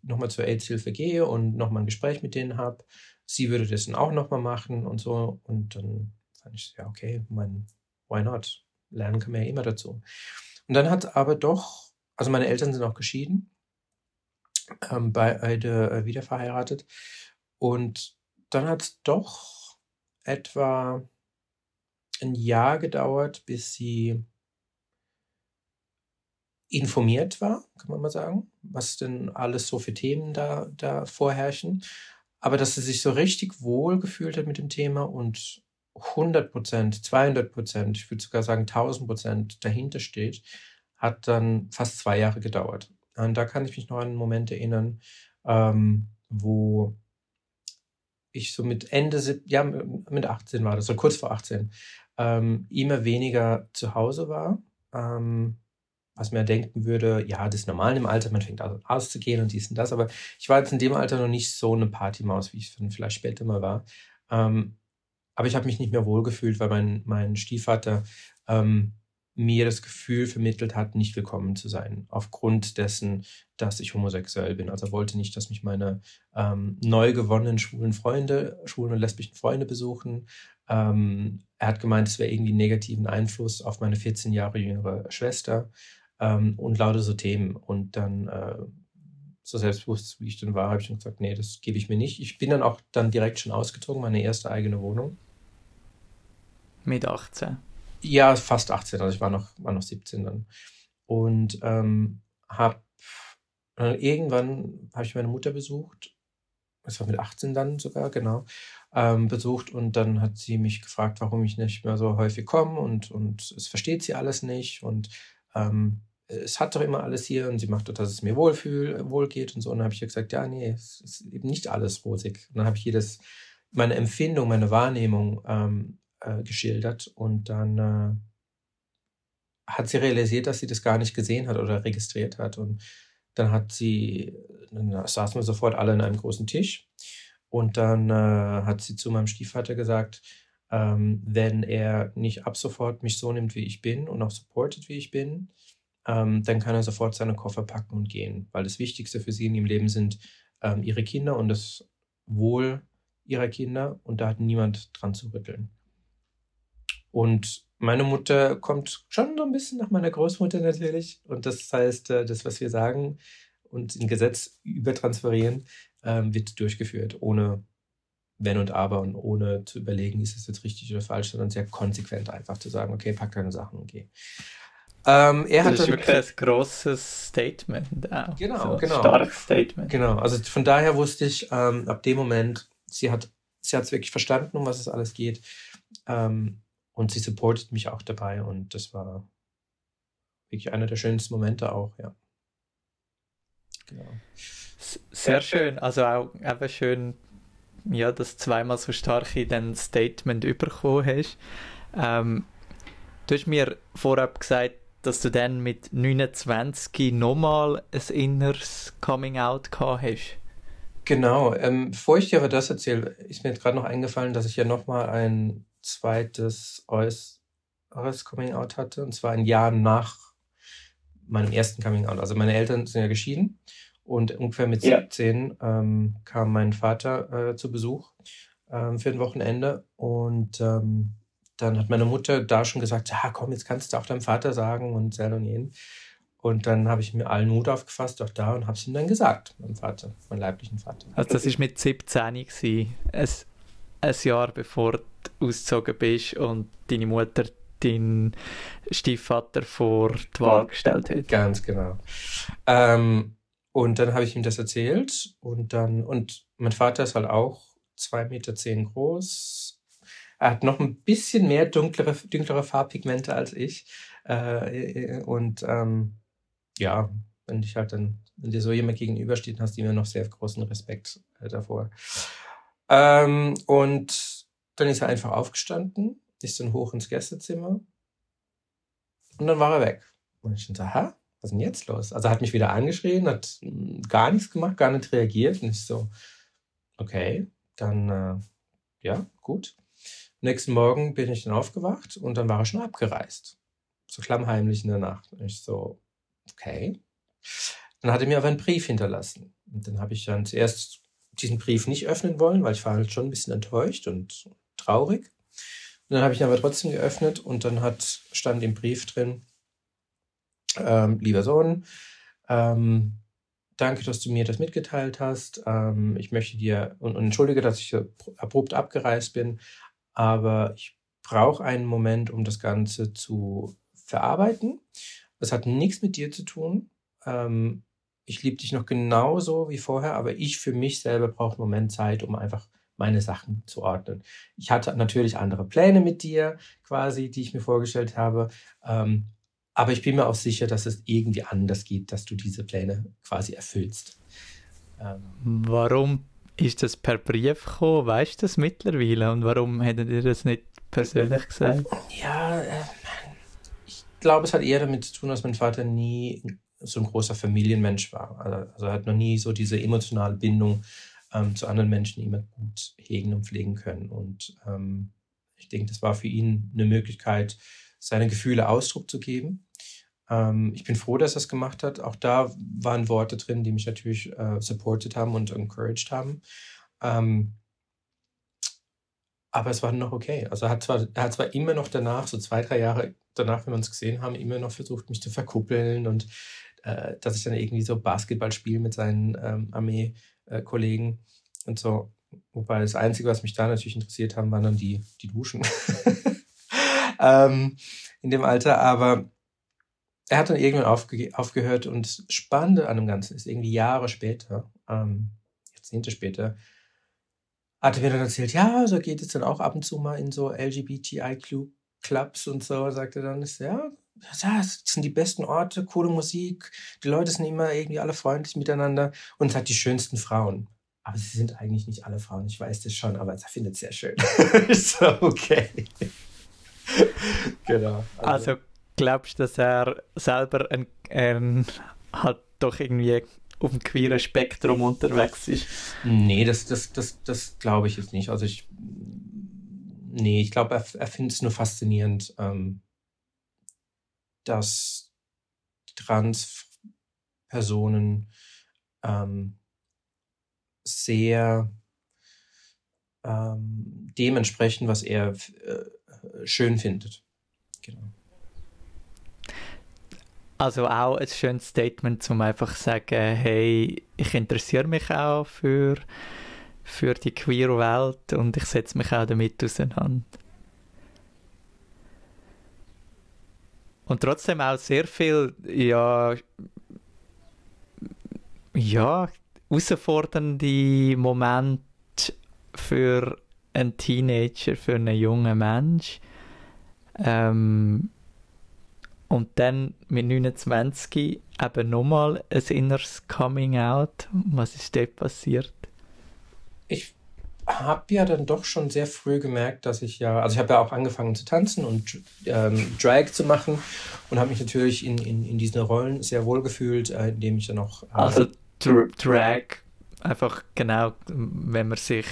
noch mal zur AIDS-Hilfe gehe und noch mal ein Gespräch mit denen habe. Sie würde das dann auch noch mal machen und so. Und dann fand ich, ja, okay, mein, why not? Lernen kann man ja immer dazu. Und dann hat aber doch, also meine Eltern sind auch geschieden, ähm, beide äh, wieder verheiratet. Und dann hat es doch etwa ein Jahr gedauert, bis sie informiert war, kann man mal sagen, was denn alles so für Themen da, da vorherrschen. Aber dass sie sich so richtig wohl gefühlt hat mit dem Thema und 100 Prozent, 200 Prozent, ich würde sogar sagen 1000 Prozent dahinter steht, hat dann fast zwei Jahre gedauert. Und da kann ich mich noch an einen Moment erinnern, ähm, wo ich so mit Ende, ja, mit 18 war das, so kurz vor 18, ähm, immer weniger zu Hause war. Ähm, was man denken würde, ja, das ist normal im Alter, man fängt an auszugehen und dies und das, aber ich war jetzt in dem Alter noch nicht so eine Partymaus, wie ich es vielleicht später mal war. Ähm, aber ich habe mich nicht mehr wohlgefühlt, weil mein, mein Stiefvater ähm, mir das Gefühl vermittelt hat, nicht willkommen zu sein, aufgrund dessen, dass ich homosexuell bin. Also er wollte nicht, dass mich meine ähm, neu gewonnenen schwulen Freunde, schwulen und lesbischen Freunde besuchen. Ähm, er hat gemeint, es wäre irgendwie einen negativen Einfluss auf meine 14 Jahre jüngere Schwester ähm, und lauter so Themen. Und dann, äh, so selbstbewusst wie ich dann war, habe ich dann gesagt, nee, das gebe ich mir nicht. Ich bin dann auch dann direkt schon ausgezogen, meine erste eigene Wohnung. Mit 18? Ja, fast 18, also ich war noch, war noch 17 dann. Und ähm, habe äh, irgendwann habe ich meine Mutter besucht, das war mit 18 dann sogar, genau, ähm, besucht und dann hat sie mich gefragt, warum ich nicht mehr so häufig komme und, und es versteht sie alles nicht und ähm, es hat doch immer alles hier und sie macht doch, dass es mir wohlfühl, wohl geht und so. Und dann habe ich ihr gesagt, ja, nee, es ist eben nicht alles rosig. Und dann habe ich ihr das, meine Empfindung, meine Wahrnehmung ähm, äh, geschildert und dann äh, hat sie realisiert, dass sie das gar nicht gesehen hat oder registriert hat. Und dann hat sie, dann saßen wir sofort alle an einem großen Tisch und dann äh, hat sie zu meinem Stiefvater gesagt, ähm, wenn er nicht ab sofort mich so nimmt, wie ich bin und auch supportet, wie ich bin, ähm, dann kann er sofort seine Koffer packen und gehen, weil das Wichtigste für sie in ihrem Leben sind ähm, ihre Kinder und das Wohl ihrer Kinder und da hat niemand dran zu rütteln. Und meine Mutter kommt schon so ein bisschen nach meiner Großmutter natürlich und das heißt, äh, das, was wir sagen und in Gesetz übertransferieren, ähm, wird durchgeführt, ohne wenn und aber und ohne zu überlegen, ist es jetzt richtig oder falsch, sondern sehr konsequent einfach zu sagen, okay, pack deine Sachen und geh. Ähm, er das ist wirklich ein großes Statement. Auch. Genau, so genau. Starkes Statement. Genau, also von daher wusste ich ähm, ab dem Moment, sie hat sie es wirklich verstanden, um was es alles geht. Ähm, und sie supportet mich auch dabei und das war wirklich einer der schönsten Momente auch, ja. Genau. Sehr schön, also auch eben schön, ja, dass du zweimal so stark in dein Statement bekommen hast. Ähm, du hast mir vorab gesagt, dass du dann mit 29 nochmal ein inneres Coming-out gehabt hast. Genau, ähm, bevor ich dir aber das erzähle, ist mir jetzt gerade noch eingefallen, dass ich ja nochmal ein zweites äußeres Coming-out hatte, und zwar ein Jahr nach meinem ersten Coming-out. Also meine Eltern sind ja geschieden und ungefähr mit ja. 17 ähm, kam mein Vater äh, zu Besuch ähm, für ein Wochenende und ähm, dann hat meine Mutter da schon gesagt, ja komm, jetzt kannst du auch deinem Vater sagen und sel und jeden. Und dann habe ich mir allen Mut aufgefasst, auch da, und habe es ihm dann gesagt, meinem Vater, meinem leiblichen Vater. Also das war mit 17 gewesen, ein, ein Jahr bevor du ausgezogen bist und deine Mutter deinen Stiefvater vor die Wahl gestellt hat. Ganz genau. Ähm, und dann habe ich ihm das erzählt und dann, und mein Vater ist halt auch 2,10 Meter zehn groß, er hat noch ein bisschen mehr dunklere, dunklere Farbpigmente als ich. Äh, und ähm, ja, wenn dich halt dann, wenn dir so jemand gegenübersteht, hast du immer noch sehr großen Respekt äh, davor. Ähm, und dann ist er einfach aufgestanden, ist dann hoch ins Gästezimmer und dann war er weg. Und ich dachte, ha, was ist denn jetzt los? Also er hat mich wieder angeschrien, hat hm, gar nichts gemacht, gar nicht reagiert. Und ich so, okay, dann äh, ja, gut. Nächsten Morgen bin ich dann aufgewacht und dann war er schon abgereist. So klammheimlich in der Nacht. Und ich so, okay. Dann hat er mir aber einen Brief hinterlassen. Und dann habe ich dann zuerst diesen Brief nicht öffnen wollen, weil ich war halt schon ein bisschen enttäuscht und traurig. Und dann habe ich ihn aber trotzdem geöffnet und dann hat, stand im Brief drin, ähm, lieber Sohn, ähm, danke, dass du mir das mitgeteilt hast. Ähm, ich möchte dir und, und, entschuldige, dass ich abrupt abgereist bin, aber ich brauche einen Moment, um das Ganze zu verarbeiten. Das hat nichts mit dir zu tun. Ähm, ich liebe dich noch genauso wie vorher, aber ich für mich selber brauche einen Moment Zeit, um einfach meine Sachen zu ordnen. Ich hatte natürlich andere Pläne mit dir, quasi, die ich mir vorgestellt habe. Ähm, aber ich bin mir auch sicher, dass es irgendwie anders geht, dass du diese Pläne quasi erfüllst. Ähm, Warum ist das per Brief gekommen? Weißt du das mittlerweile? Und warum hättet ihr das nicht persönlich gesagt? Ja, äh, ich glaube, es hat eher damit zu tun, dass mein Vater nie so ein großer Familienmensch war. Also, also er hat noch nie so diese emotionale Bindung ähm, zu anderen Menschen immer gut hegen und pflegen können. Und ähm, ich denke, das war für ihn eine Möglichkeit, seine Gefühle Ausdruck zu geben. Ähm, ich bin froh, dass er es gemacht hat. Auch da waren Worte drin, die mich natürlich äh, supported haben und encouraged haben. Ähm, aber es war noch okay. Also er hat, zwar, er hat zwar immer noch danach, so zwei, drei Jahre danach, wenn wir uns gesehen haben, immer noch versucht, mich zu verkuppeln und äh, dass ich dann irgendwie so Basketball spiele mit seinen ähm, Armee-Kollegen und so. Wobei das Einzige, was mich da natürlich interessiert haben, waren dann die, die Duschen ähm, in dem Alter. Aber er hat dann irgendwann aufge aufgehört und Spannende an dem Ganzen ist, irgendwie Jahre später, ähm, Jahrzehnte später, hat er mir dann erzählt, ja, so geht es dann auch ab und zu mal in so LGBTIQ-Clubs und so, sagte dann, ist, ja, es sind die besten Orte, coole Musik, die Leute sind immer irgendwie alle freundlich miteinander und es hat die schönsten Frauen. Aber sie sind eigentlich nicht alle Frauen, ich weiß das schon, aber er findet es sehr schön. so, okay. genau. Also, also, glaubst du, dass er selber ein, ein, halt doch irgendwie auf dem queeren Spektrum unterwegs ist? Nee, das, das, das, das glaube ich jetzt nicht. Also ich nee, ich glaube, er, er findet es nur faszinierend, ähm, dass Trans-Personen ähm, sehr ähm, dementsprechend, was er äh, schön findet. Genau. Also auch ein schönes Statement, um einfach zu sagen, hey, ich interessiere mich auch für, für die queere Welt und ich setze mich auch damit auseinander. Und trotzdem auch sehr viel, ja, ja, herausfordernde Momente für einen Teenager, für einen jungen Mensch. Ähm, und dann mit 29 eben nochmal ein inneres Coming Out. Was ist dort passiert? Ich habe ja dann doch schon sehr früh gemerkt, dass ich ja, also ich habe ja auch angefangen zu tanzen und ähm, Drag zu machen und habe mich natürlich in, in, in diesen Rollen sehr wohl gefühlt, äh, indem ich dann auch. Äh, also Drag einfach genau, wenn man sich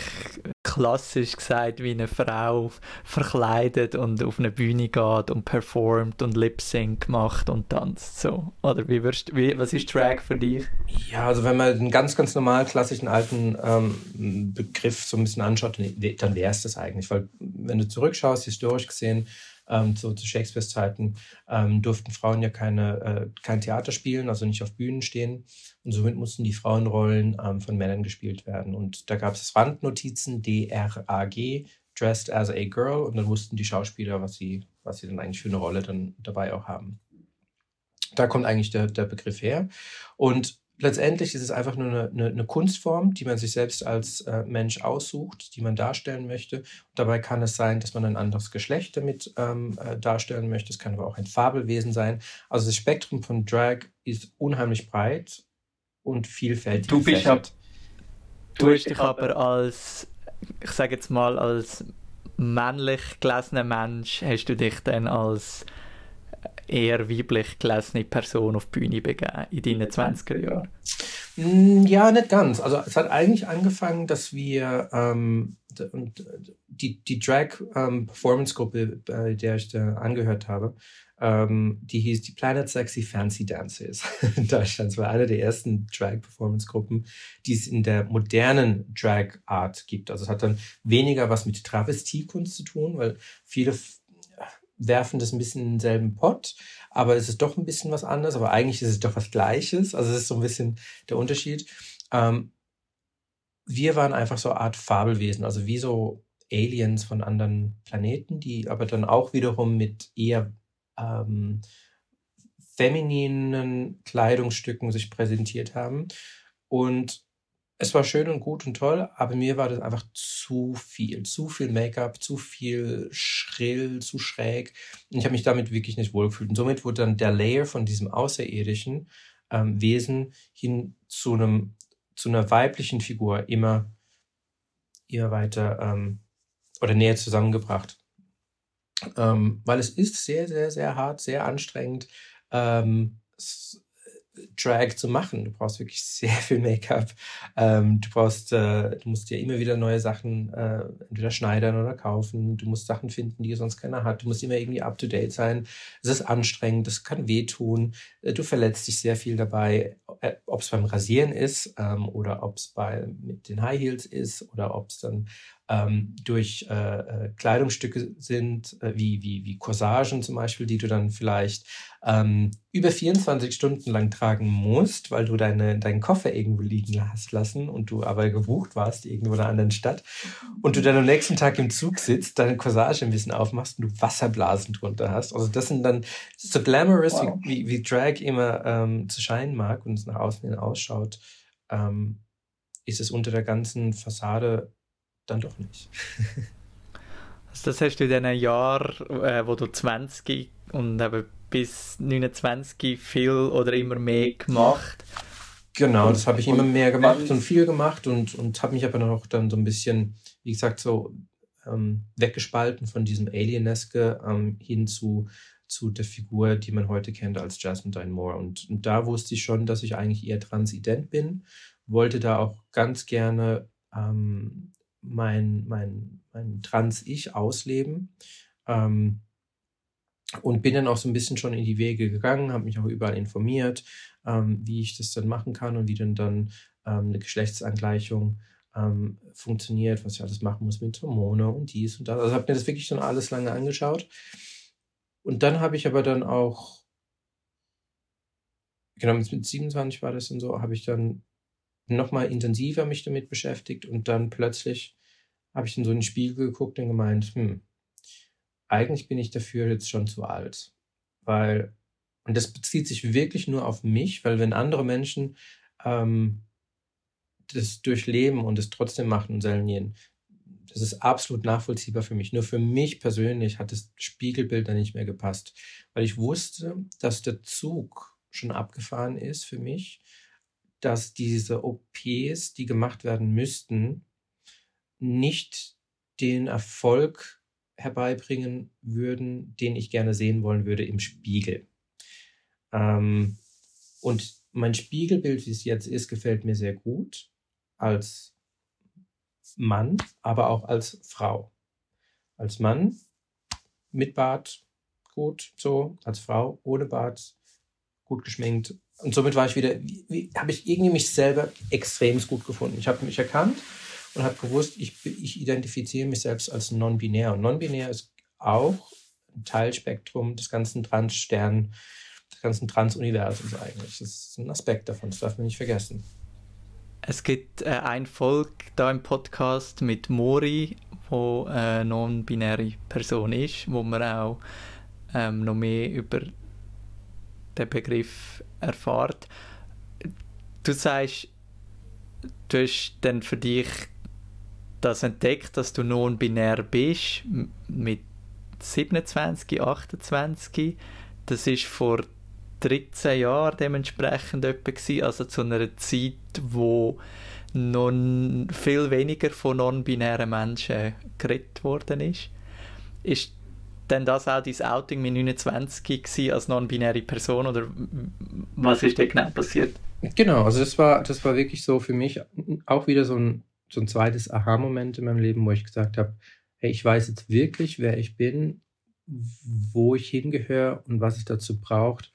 klassisch gesagt wie eine Frau verkleidet und auf eine Bühne geht und performt und Lip Sync macht und tanzt so. Oder wie wirst, wie, was ist Drag für dich? Ja, also wenn man einen ganz, ganz normal klassischen alten ähm, Begriff so ein bisschen anschaut, dann wäre es das eigentlich. Weil wenn du zurückschaust, historisch gesehen, ähm, zu, zu Shakespeares Zeiten ähm, durften Frauen ja keine, äh, kein Theater spielen, also nicht auf Bühnen stehen. Und somit mussten die Frauenrollen ähm, von Männern gespielt werden. Und da gab es Randnotizen, D-R-A-G, Dressed as a Girl. Und dann wussten die Schauspieler, was sie, was sie dann eigentlich für eine Rolle dann dabei auch haben. Da kommt eigentlich der, der Begriff her. Und letztendlich ist es einfach nur eine, eine, eine Kunstform, die man sich selbst als äh, Mensch aussucht, die man darstellen möchte. Und dabei kann es sein, dass man ein anderes Geschlecht damit ähm, äh, darstellen möchte. Es kann aber auch ein Fabelwesen sein. Also das Spektrum von Drag ist unheimlich breit und vielfältig. Du bist ab, du hast dich aber als, ich sage jetzt mal, als männlich gelesener Mensch, hast du dich dann als eher weiblich gelesene Person auf die Bühne begeben in deinen 20er Jahren? Mm, ja, nicht ganz. Also es hat eigentlich angefangen, dass wir ähm, die, die Drag-Performance-Gruppe, ähm, bei der ich da angehört habe, ähm, die hieß die Planet Sexy Fancy Dances in Deutschland. Es war eine der ersten Drag-Performance-Gruppen, die es in der modernen Drag-Art gibt. Also es hat dann weniger was mit Travestiekunst zu tun, weil viele werfen das ein bisschen in denselben Pott, aber es ist doch ein bisschen was anderes, aber eigentlich ist es doch was Gleiches. Also es ist so ein bisschen der Unterschied. Ähm, wir waren einfach so eine Art Fabelwesen, also wie so Aliens von anderen Planeten, die aber dann auch wiederum mit eher ähm, femininen Kleidungsstücken sich präsentiert haben. Und es war schön und gut und toll, aber mir war das einfach zu viel. Zu viel Make-up, zu viel schrill, zu schräg. Und ich habe mich damit wirklich nicht wohlgefühlt. Und somit wurde dann der Layer von diesem außerirdischen ähm, Wesen hin zu einem zu einer weiblichen Figur immer, immer weiter ähm, oder näher zusammengebracht. Ähm, weil es ist sehr, sehr, sehr hart, sehr anstrengend. Ähm, Drag zu machen. Du brauchst wirklich sehr viel Make-up. Ähm, du brauchst, äh, du musst dir immer wieder neue Sachen äh, entweder schneidern oder kaufen. Du musst Sachen finden, die sonst keiner hat. Du musst immer irgendwie up to date sein. Es ist anstrengend, das kann wehtun. Äh, du verletzt dich sehr viel dabei, äh, ob es beim Rasieren ist ähm, oder ob es bei mit den High Heels ist oder ob es dann ähm, durch äh, äh, Kleidungsstücke sind, äh, wie, wie, wie Corsagen zum Beispiel, die du dann vielleicht ähm, über 24 Stunden lang tragen musst, weil du deine, deinen Koffer irgendwo liegen hast lassen und du aber gebucht warst, irgendwo in einer anderen Stadt, und du dann am nächsten Tag im Zug sitzt, deine Corsage ein bisschen aufmachst und du Wasserblasen drunter hast. Also das sind dann so glamorous, wow. wie, wie, wie, Drag immer ähm, zu scheinen mag und es nach außen hin ausschaut, ähm, ist es unter der ganzen Fassade dann doch nicht. also das hast du in diesen Jahren, äh, wo du 20 und eben bis 29 viel oder immer mehr gemacht. Genau, das habe ich immer mehr gemacht und viel gemacht und, und habe mich aber noch dann so ein bisschen, wie gesagt, so ähm, weggespalten von diesem Alieneske ähm, hin zu, zu der Figur, die man heute kennt als Jasmine Dine Moore. Und, und da wusste ich schon, dass ich eigentlich eher transident bin, wollte da auch ganz gerne ähm, mein, mein, mein Trans-Ich ausleben. Ähm, und bin dann auch so ein bisschen schon in die Wege gegangen, habe mich auch überall informiert, ähm, wie ich das dann machen kann und wie dann dann ähm, eine Geschlechtsangleichung ähm, funktioniert, was ich alles machen muss mit Hormone und dies und das. Also habe mir das wirklich schon alles lange angeschaut. Und dann habe ich aber dann auch, genau mit 27 war das dann so, habe ich dann nochmal intensiver mich damit beschäftigt und dann plötzlich habe ich in so einen Spiegel geguckt und gemeint, hm, eigentlich bin ich dafür jetzt schon zu alt. Weil, und das bezieht sich wirklich nur auf mich, weil wenn andere Menschen ähm, das durchleben und es trotzdem machen und selnieren, das ist absolut nachvollziehbar für mich. Nur für mich persönlich hat das Spiegelbild dann nicht mehr gepasst, weil ich wusste, dass der Zug schon abgefahren ist für mich, dass diese OPs, die gemacht werden müssten, nicht den Erfolg herbeibringen würden, den ich gerne sehen wollen würde im Spiegel. Ähm, und mein Spiegelbild, wie es jetzt ist, gefällt mir sehr gut als Mann, aber auch als Frau. Als Mann mit Bart gut, so, als Frau ohne Bart gut geschminkt. Und somit war ich wieder, habe ich irgendwie mich selber extrem gut gefunden. Ich habe mich erkannt und habe gewusst, ich, ich identifiziere mich selbst als non-binär. Und non-binär ist auch ein Teilspektrum des ganzen Trans-Stern, des ganzen Trans-Universums eigentlich. Das ist ein Aspekt davon, das darf man nicht vergessen. Es gibt äh, ein Volk da im Podcast mit Mori, wo eine non-binäre Person ist, wo man auch ähm, noch mehr über den Begriff erfahrt. Du sagst, du hast dann für dich das entdeckt, dass du non-binär bist mit 27, 28. Das ist vor 13 Jahren dementsprechend etwa also zu einer Zeit, wo noch viel weniger von non-binären Menschen geredet worden ist. Ist denn das auch dein Outing mit 29 als non-binäre Person oder was ist da genau passiert? Genau, also das war, das war wirklich so für mich auch wieder so ein so ein zweites Aha-Moment in meinem Leben, wo ich gesagt habe, hey, ich weiß jetzt wirklich, wer ich bin, wo ich hingehöre und was es dazu braucht,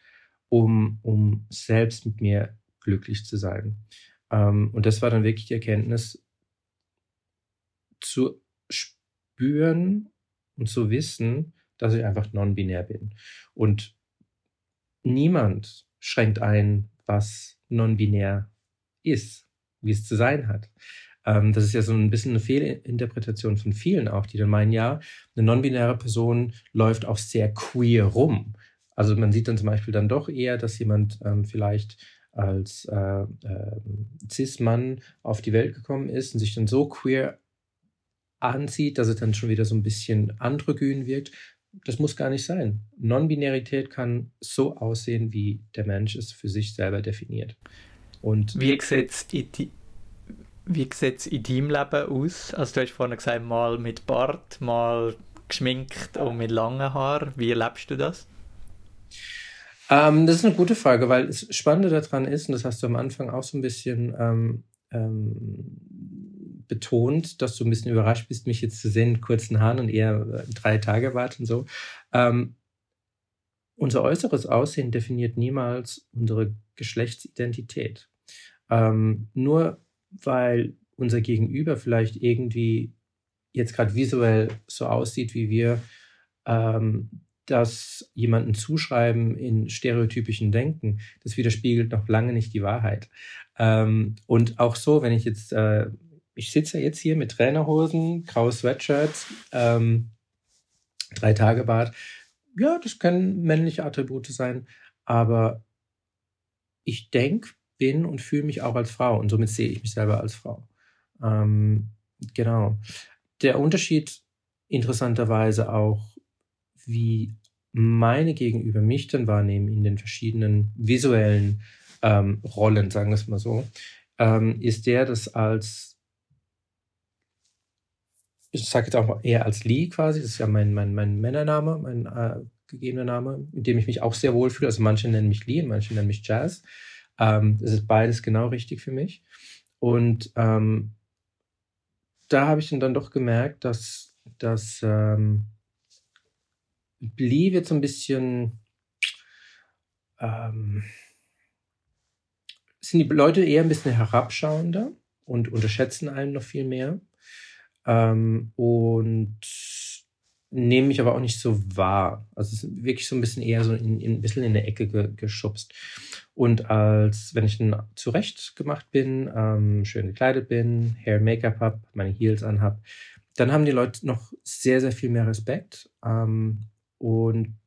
um, um selbst mit mir glücklich zu sein. Ähm, und das war dann wirklich die Erkenntnis, zu spüren und zu wissen, dass ich einfach non-binär bin. Und niemand schränkt ein, was non-binär ist, wie es zu sein hat. Ähm, das ist ja so ein bisschen eine Fehlinterpretation von vielen auch, die dann meinen, ja, eine non-binäre Person läuft auch sehr queer rum. Also man sieht dann zum Beispiel dann doch eher, dass jemand ähm, vielleicht als äh, äh, Cis-Mann auf die Welt gekommen ist und sich dann so queer anzieht, dass es dann schon wieder so ein bisschen androgyn wirkt. Das muss gar nicht sein. Non-Binarität kann so aussehen, wie der Mensch es für sich selber definiert. Und wie sieht es in deinem Leben aus? Also du hast vorhin gesagt, mal mit Bart, mal geschminkt und mit langen Haaren. Wie erlebst du das? Ähm, das ist eine gute Frage, weil das Spannende daran ist, und das hast du am Anfang auch so ein bisschen ähm, ähm, betont, dass du ein bisschen überrascht bist, mich jetzt zu sehen mit kurzen Haaren und eher drei Tage Bart und so. Ähm, unser äußeres Aussehen definiert niemals unsere Geschlechtsidentität. Ähm, nur weil unser Gegenüber vielleicht irgendwie jetzt gerade visuell so aussieht wie wir, ähm, das jemanden zuschreiben in stereotypischen Denken, das widerspiegelt noch lange nicht die Wahrheit. Ähm, und auch so, wenn ich jetzt, äh, ich sitze jetzt hier mit Trainerhosen, graues Sweatshirt, ähm, drei Tage Bart, ja, das können männliche Attribute sein, aber ich denke bin und fühle mich auch als Frau und somit sehe ich mich selber als Frau. Ähm, genau. Der Unterschied interessanterweise auch, wie meine Gegenüber mich dann wahrnehmen in den verschiedenen visuellen ähm, Rollen, sagen wir es mal so, ähm, ist der, das als, ich sage jetzt auch eher als Lee quasi, das ist ja mein, mein, mein Männername, mein äh, gegebener Name, mit dem ich mich auch sehr wohl fühle. Also manche nennen mich Lee manche nennen mich Jazz. Ähm, das ist beides genau richtig für mich. Und ähm, da habe ich dann, doch gemerkt, dass, dass ähm, Lee wird so ein bisschen ähm, sind die Leute eher ein bisschen herabschauender und unterschätzen einen noch viel mehr. Ähm, und nehmen mich aber auch nicht so wahr. Also es ist wirklich so ein bisschen eher so in, in, ein bisschen in der Ecke ge, geschubst. Und als wenn ich dann zurecht gemacht bin, ähm, schön gekleidet bin, Hair Make-up habe, meine Heels anhab, dann haben die Leute noch sehr, sehr viel mehr Respekt ähm, und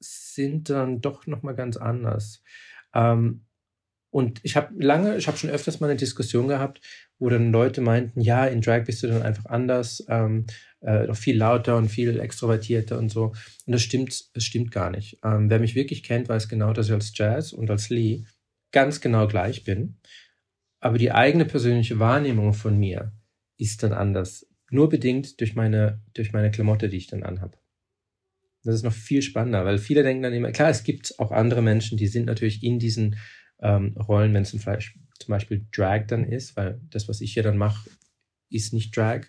sind dann doch nochmal ganz anders. Ähm, und ich habe lange, ich habe schon öfters mal eine Diskussion gehabt, wo dann Leute meinten, ja, in Drag bist du dann einfach anders, ähm, äh, noch viel lauter und viel extrovertierter und so. Und das stimmt, das stimmt gar nicht. Ähm, wer mich wirklich kennt, weiß genau, dass ich als Jazz und als Lee ganz genau gleich bin. Aber die eigene persönliche Wahrnehmung von mir ist dann anders. Nur bedingt durch meine, durch meine Klamotte, die ich dann anhab. Das ist noch viel spannender, weil viele denken dann immer, klar, es gibt auch andere Menschen, die sind natürlich in diesen ähm, Rollen, wenn es zum Beispiel Drag dann ist, weil das, was ich hier dann mache, ist nicht Drag.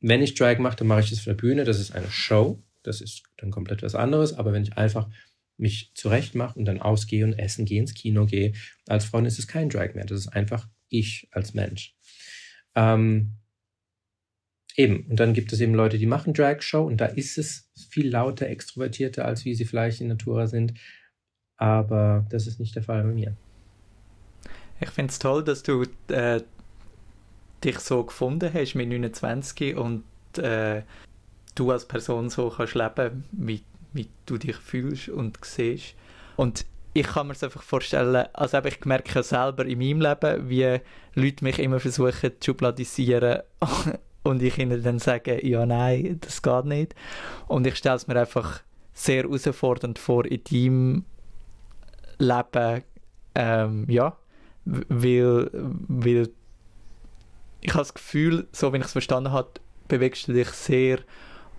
Wenn ich Drag mache, dann mache ich das auf der Bühne, das ist eine Show, das ist dann komplett was anderes, aber wenn ich einfach mich zurecht mache und dann ausgehe und essen gehe, ins Kino gehe, als Frau ist es kein Drag mehr, das ist einfach ich als Mensch. Ähm, Eben, und dann gibt es eben Leute, die machen Drag-Show und da ist es viel lauter, extrovertierter, als wie sie vielleicht in Natura sind. Aber das ist nicht der Fall bei mir. Ich finde es toll, dass du äh, dich so gefunden hast mit 29 und äh, du als Person so kannst leben, wie, wie du dich fühlst und siehst. Und ich kann mir es einfach vorstellen, also ich merke selber in meinem Leben, wie Leute mich immer versuchen zu schubladisieren und ich ihnen dann sage, ja, nein, das geht nicht. Und ich stelle es mir einfach sehr herausfordernd vor in deinem Leben, ähm, ja, weil, weil ich habe das Gefühl, so wie ich es verstanden habe, bewegst du dich sehr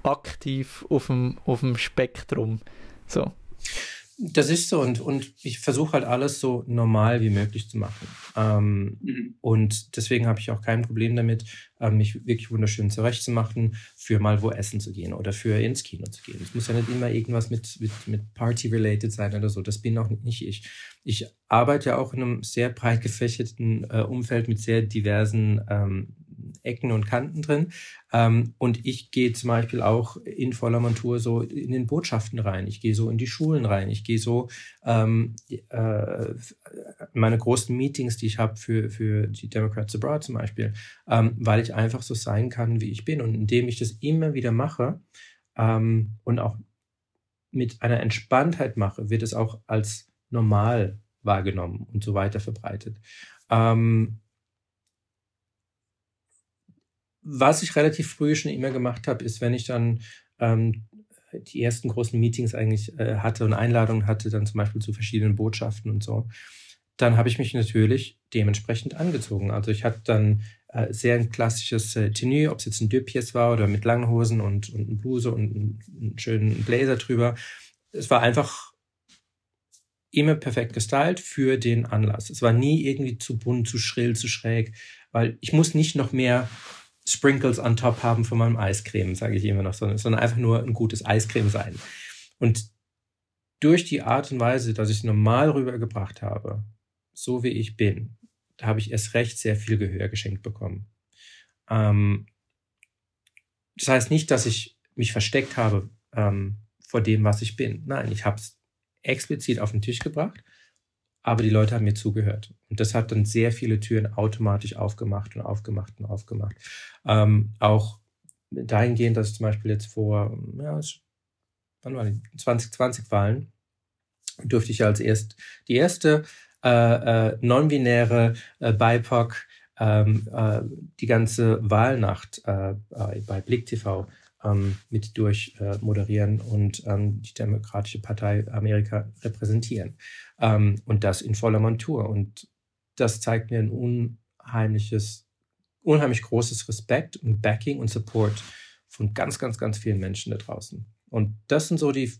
aktiv auf dem, auf dem Spektrum. So. Das ist so und, und ich versuche halt alles so normal wie möglich zu machen. Ähm, mhm. Und deswegen habe ich auch kein Problem damit, ähm, mich wirklich wunderschön zurechtzumachen, für mal wo essen zu gehen oder für ins Kino zu gehen. Es muss ja nicht immer irgendwas mit, mit, mit Party-related sein oder so. Das bin auch nicht ich. Ich arbeite ja auch in einem sehr breit gefächerten äh, Umfeld mit sehr diversen ähm, Ecken und Kanten drin. Ähm, und ich gehe zum Beispiel auch in voller Montur so in den Botschaften rein. Ich gehe so in die Schulen rein. Ich gehe so ähm, äh, meine großen Meetings, die ich habe für, für die Democrats Abroad zum Beispiel, ähm, weil ich einfach so sein kann, wie ich bin. Und indem ich das immer wieder mache ähm, und auch mit einer Entspanntheit mache, wird es auch als normal wahrgenommen und so weiter verbreitet. Ähm, was ich relativ früh schon immer gemacht habe, ist, wenn ich dann ähm, die ersten großen Meetings eigentlich äh, hatte und Einladungen hatte, dann zum Beispiel zu verschiedenen Botschaften und so, dann habe ich mich natürlich dementsprechend angezogen. Also ich hatte dann äh, sehr ein klassisches äh, Tenue, ob es jetzt ein Dürpies war oder mit langen Hosen und, und eine Bluse und einen, einen schönen Blazer drüber. Es war einfach immer perfekt gestylt für den Anlass. Es war nie irgendwie zu bunt, zu schrill, zu schräg, weil ich muss nicht noch mehr Sprinkles on top haben von meinem Eiscreme, sage ich immer noch, sondern, sondern einfach nur ein gutes Eiscreme sein. Und durch die Art und Weise, dass ich es normal rübergebracht habe, so wie ich bin, da habe ich erst recht sehr viel Gehör geschenkt bekommen. Ähm, das heißt nicht, dass ich mich versteckt habe ähm, vor dem, was ich bin. Nein, ich habe es explizit auf den Tisch gebracht aber die Leute haben mir zugehört. Und das hat dann sehr viele Türen automatisch aufgemacht und aufgemacht und aufgemacht. Ähm, auch dahingehend, dass zum Beispiel jetzt vor, ja, wann war die? 2020 Wahlen, durfte ich als erst die erste äh, äh, non-binäre äh, BIPOC ähm, äh, die ganze Wahlnacht äh, bei Blick TV ähm, mit durch äh, moderieren und ähm, die Demokratische Partei Amerika repräsentieren. Ähm, und das in voller Montur. Und das zeigt mir ein unheimliches, unheimlich großes Respekt und Backing und Support von ganz, ganz, ganz vielen Menschen da draußen. Und das sind so die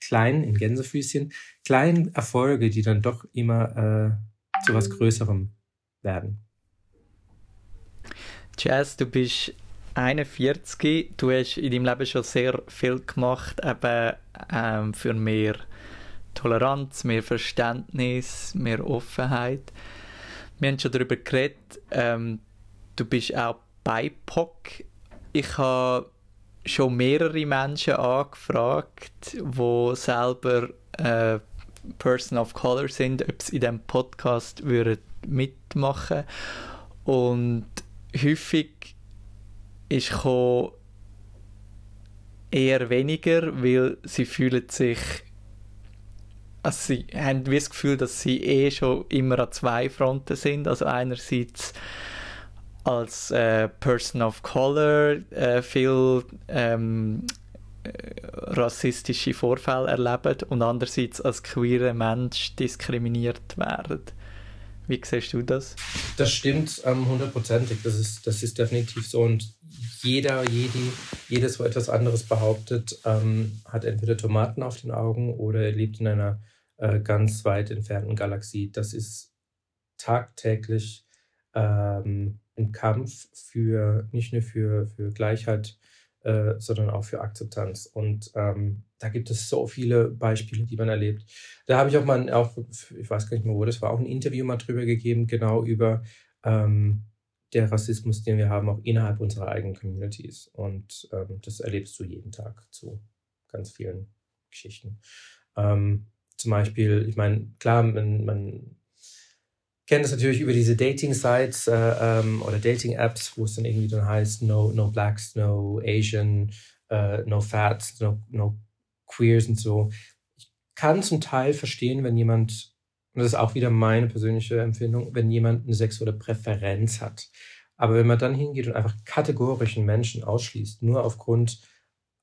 kleinen, in Gänsefüßchen, kleinen Erfolge, die dann doch immer äh, zu was Größerem werden. Jazz, du bist 41, du hast in deinem Leben schon sehr viel gemacht, eben ähm, für mehr Toleranz, mehr Verständnis, mehr Offenheit. Wir haben schon darüber geredet, ähm, du bist auch BIPOC. Ich habe schon mehrere Menschen angefragt, die selber äh, Person of Color sind, ob sie in diesem Podcast würden mitmachen Und häufig ist eher weniger, weil sie fühlen sich also sie haben das Gefühl, dass sie eh schon immer an zwei Fronten sind. Also einerseits als äh, Person of Color äh, viel ähm, äh, rassistische Vorfälle erleben und andererseits als queerer Mensch diskriminiert werden. Wie siehst du das? Das stimmt ähm, hundertprozentig. Ähm, das, ist, das ist definitiv so. Und jeder, jede, jedes, wo etwas anderes behauptet, ähm, hat entweder Tomaten auf den Augen oder lebt in einer äh, ganz weit entfernten Galaxie. Das ist tagtäglich ähm, ein Kampf für nicht nur für, für Gleichheit, äh, sondern auch für Akzeptanz. Und ähm, da gibt es so viele Beispiele, die man erlebt. Da habe ich auch mal, auch, ich weiß gar nicht mehr wo, das war auch ein Interview mal drüber gegeben, genau über ähm, der Rassismus, den wir haben, auch innerhalb unserer eigenen Communities. Und ähm, das erlebst du jeden Tag zu ganz vielen Geschichten. Ähm, zum Beispiel, ich meine, klar, man, man kennt es natürlich über diese Dating-Sites äh, ähm, oder Dating-Apps, wo es dann irgendwie dann heißt, no, no blacks, no Asian, uh, no fats, no, no queers und so. Ich kann zum Teil verstehen, wenn jemand, und das ist auch wieder meine persönliche Empfindung, wenn jemand eine sexuelle Präferenz hat. Aber wenn man dann hingeht und einfach kategorisch einen Menschen ausschließt, nur aufgrund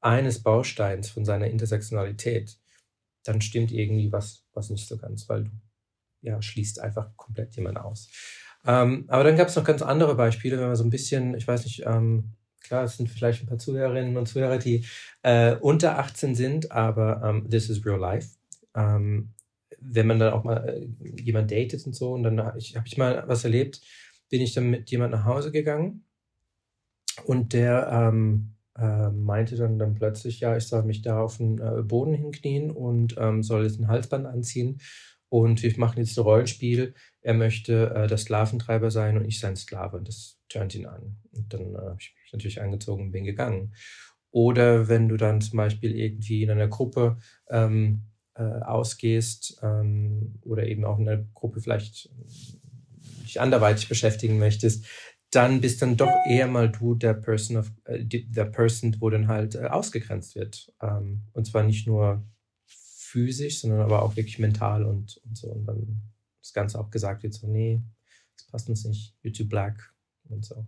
eines Bausteins von seiner Intersektionalität, dann stimmt irgendwie was, was nicht so ganz, weil du ja, schließt einfach komplett jemand aus. Ähm, aber dann gab es noch ganz andere Beispiele, wenn man so ein bisschen, ich weiß nicht, ähm, klar, es sind vielleicht ein paar Zuhörerinnen und Zuhörer, die äh, unter 18 sind, aber ähm, this is real life. Ähm, wenn man dann auch mal äh, jemand datet und so, und dann habe ich, hab ich mal was erlebt, bin ich dann mit jemand nach Hause gegangen und der ähm, äh, meinte dann, dann plötzlich, ja, ich soll mich da auf den äh, Boden hinknien und ähm, soll jetzt ein Halsband anziehen und wir machen jetzt ein Rollenspiel. Er möchte äh, der Sklaventreiber sein und ich sein Sklave. Und das turnt ihn an. Und dann äh, habe ich mich natürlich angezogen und bin gegangen. Oder wenn du dann zum Beispiel irgendwie in einer Gruppe ähm, äh, ausgehst ähm, oder eben auch in einer Gruppe vielleicht dich anderweitig beschäftigen möchtest, dann bist dann doch eher mal du der Person of äh, der Person, wo dann halt äh, ausgegrenzt wird. Ähm, und zwar nicht nur physisch, sondern aber auch wirklich mental und, und so. Und dann das Ganze auch gesagt wird, so, nee, das passt uns nicht, too black und so.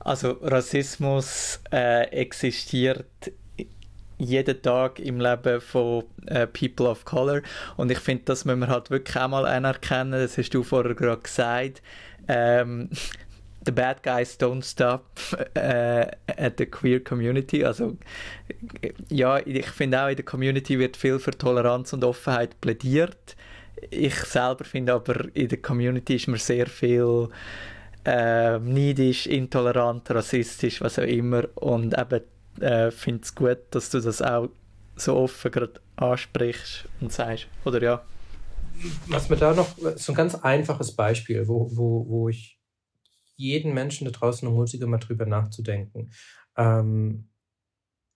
Also Rassismus äh, existiert jeden Tag im Leben von äh, People of Color und ich finde, das müssen wir halt wirklich auch mal anerkennen, das hast du vorher gerade gesagt. Ähm, the bad guys don't stop uh, at the queer community. Also ja, ich finde auch in der Community wird viel für Toleranz und Offenheit plädiert. Ich selber finde aber in der Community ist man sehr viel äh, neidisch, intolerant, rassistisch, was auch immer. Und eben äh, finde es gut, dass du das auch so offen gerade ansprichst und sagst, oder ja. Was mir da noch, so ein ganz einfaches Beispiel, wo, wo, wo ich jeden Menschen da draußen ermutige, mal drüber nachzudenken, ähm,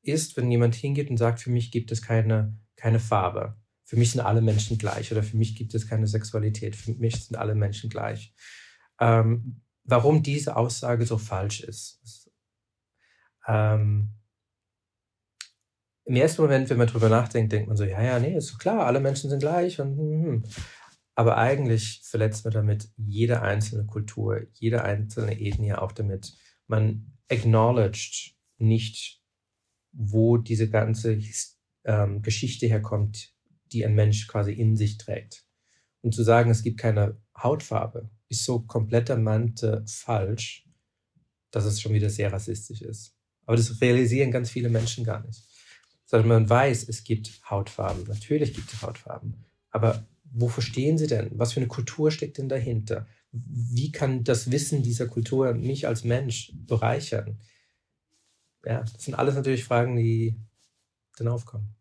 ist, wenn jemand hingeht und sagt, für mich gibt es keine, keine Farbe. Für mich sind alle Menschen gleich oder für mich gibt es keine Sexualität. Für mich sind alle Menschen gleich. Ähm, warum diese Aussage so falsch ist. Ähm, Im ersten Moment, wenn man drüber nachdenkt, denkt man so, ja, ja, nee, ist klar, alle Menschen sind gleich und hm, hm. Aber eigentlich verletzt man damit jede einzelne Kultur, jede einzelne Ethnie auch damit. Man acknowledged nicht, wo diese ganze ähm, Geschichte herkommt, die ein Mensch quasi in sich trägt. Und zu sagen, es gibt keine Hautfarbe, ist so komplettermannt falsch, dass es schon wieder sehr rassistisch ist. Aber das realisieren ganz viele Menschen gar nicht. Sondern man weiß, es gibt Hautfarben. Natürlich gibt es Hautfarben. Aber wofür stehen sie denn? Was für eine Kultur steckt denn dahinter? Wie kann das Wissen dieser Kultur mich als Mensch bereichern? Ja, das sind alles natürlich Fragen, die dann aufkommen.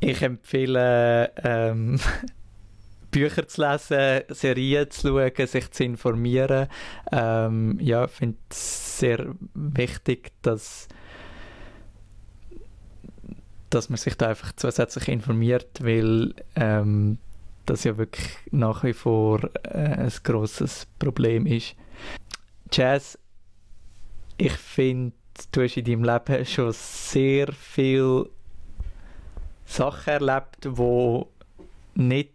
Ich empfehle, ähm, Bücher zu lesen, Serien zu schauen, sich zu informieren. Ähm, ja, ich finde es sehr wichtig, dass, dass man sich da einfach zusätzlich informiert, weil ähm, das ja wirklich nach wie vor äh, ein großes Problem ist. Jazz, ich finde, du hast in deinem Leben schon sehr viel Sachen erlebt, die nicht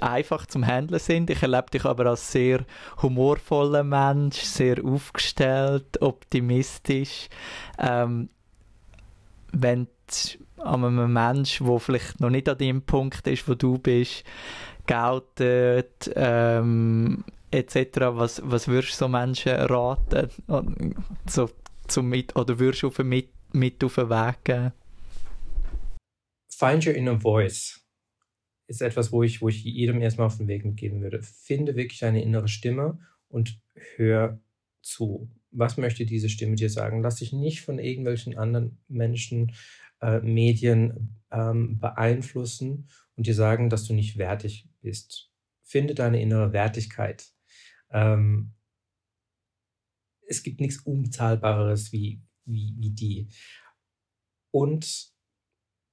einfach zum Handeln sind. Ich erlebe dich aber als sehr humorvoller Mensch, sehr aufgestellt, optimistisch. Ähm, wenn an einem Mensch, der vielleicht noch nicht an dem Punkt ist, wo du bist, geltet, ähm, etc., was, was würdest du so Menschen raten? So, zum mit, oder würdest du mit, mit auf den Weg geben? Find your inner voice ist etwas, wo ich, wo ich jedem erstmal auf den Weg mitgeben würde. Finde wirklich deine innere Stimme und hör zu. Was möchte diese Stimme dir sagen? Lass dich nicht von irgendwelchen anderen Menschen, äh, Medien ähm, beeinflussen und dir sagen, dass du nicht wertig bist. Finde deine innere Wertigkeit. Ähm, es gibt nichts Unbezahlbareres wie, wie, wie die. Und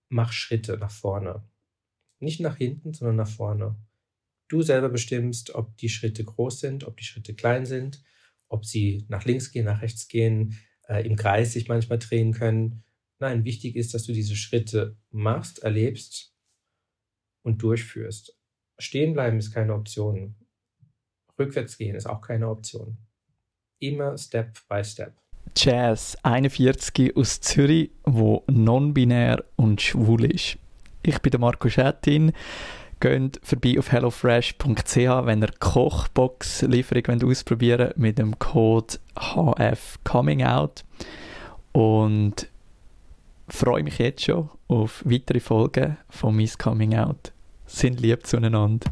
mach Schritte nach vorne nicht nach hinten, sondern nach vorne. Du selber bestimmst, ob die Schritte groß sind, ob die Schritte klein sind, ob sie nach links gehen, nach rechts gehen, äh, im Kreis sich manchmal drehen können. Nein, wichtig ist, dass du diese Schritte machst, erlebst und durchführst. Stehen bleiben ist keine Option. Rückwärts gehen ist auch keine Option. Immer Step by Step. Jazz 41 aus Zürich, wo non-binär und schwul ist. Ich bin der Marco Schettin. Geht vorbei auf hellofresh.ch, wenn ihr Kochbox-Lieferung ausprobieren wollt, mit dem Code HF Coming Out. Und freue mich jetzt schon auf weitere Folgen von Miss Coming Out. Sind lieb zueinander.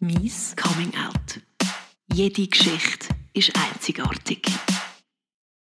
Miss Coming Out. Jede Geschichte ist einzigartig.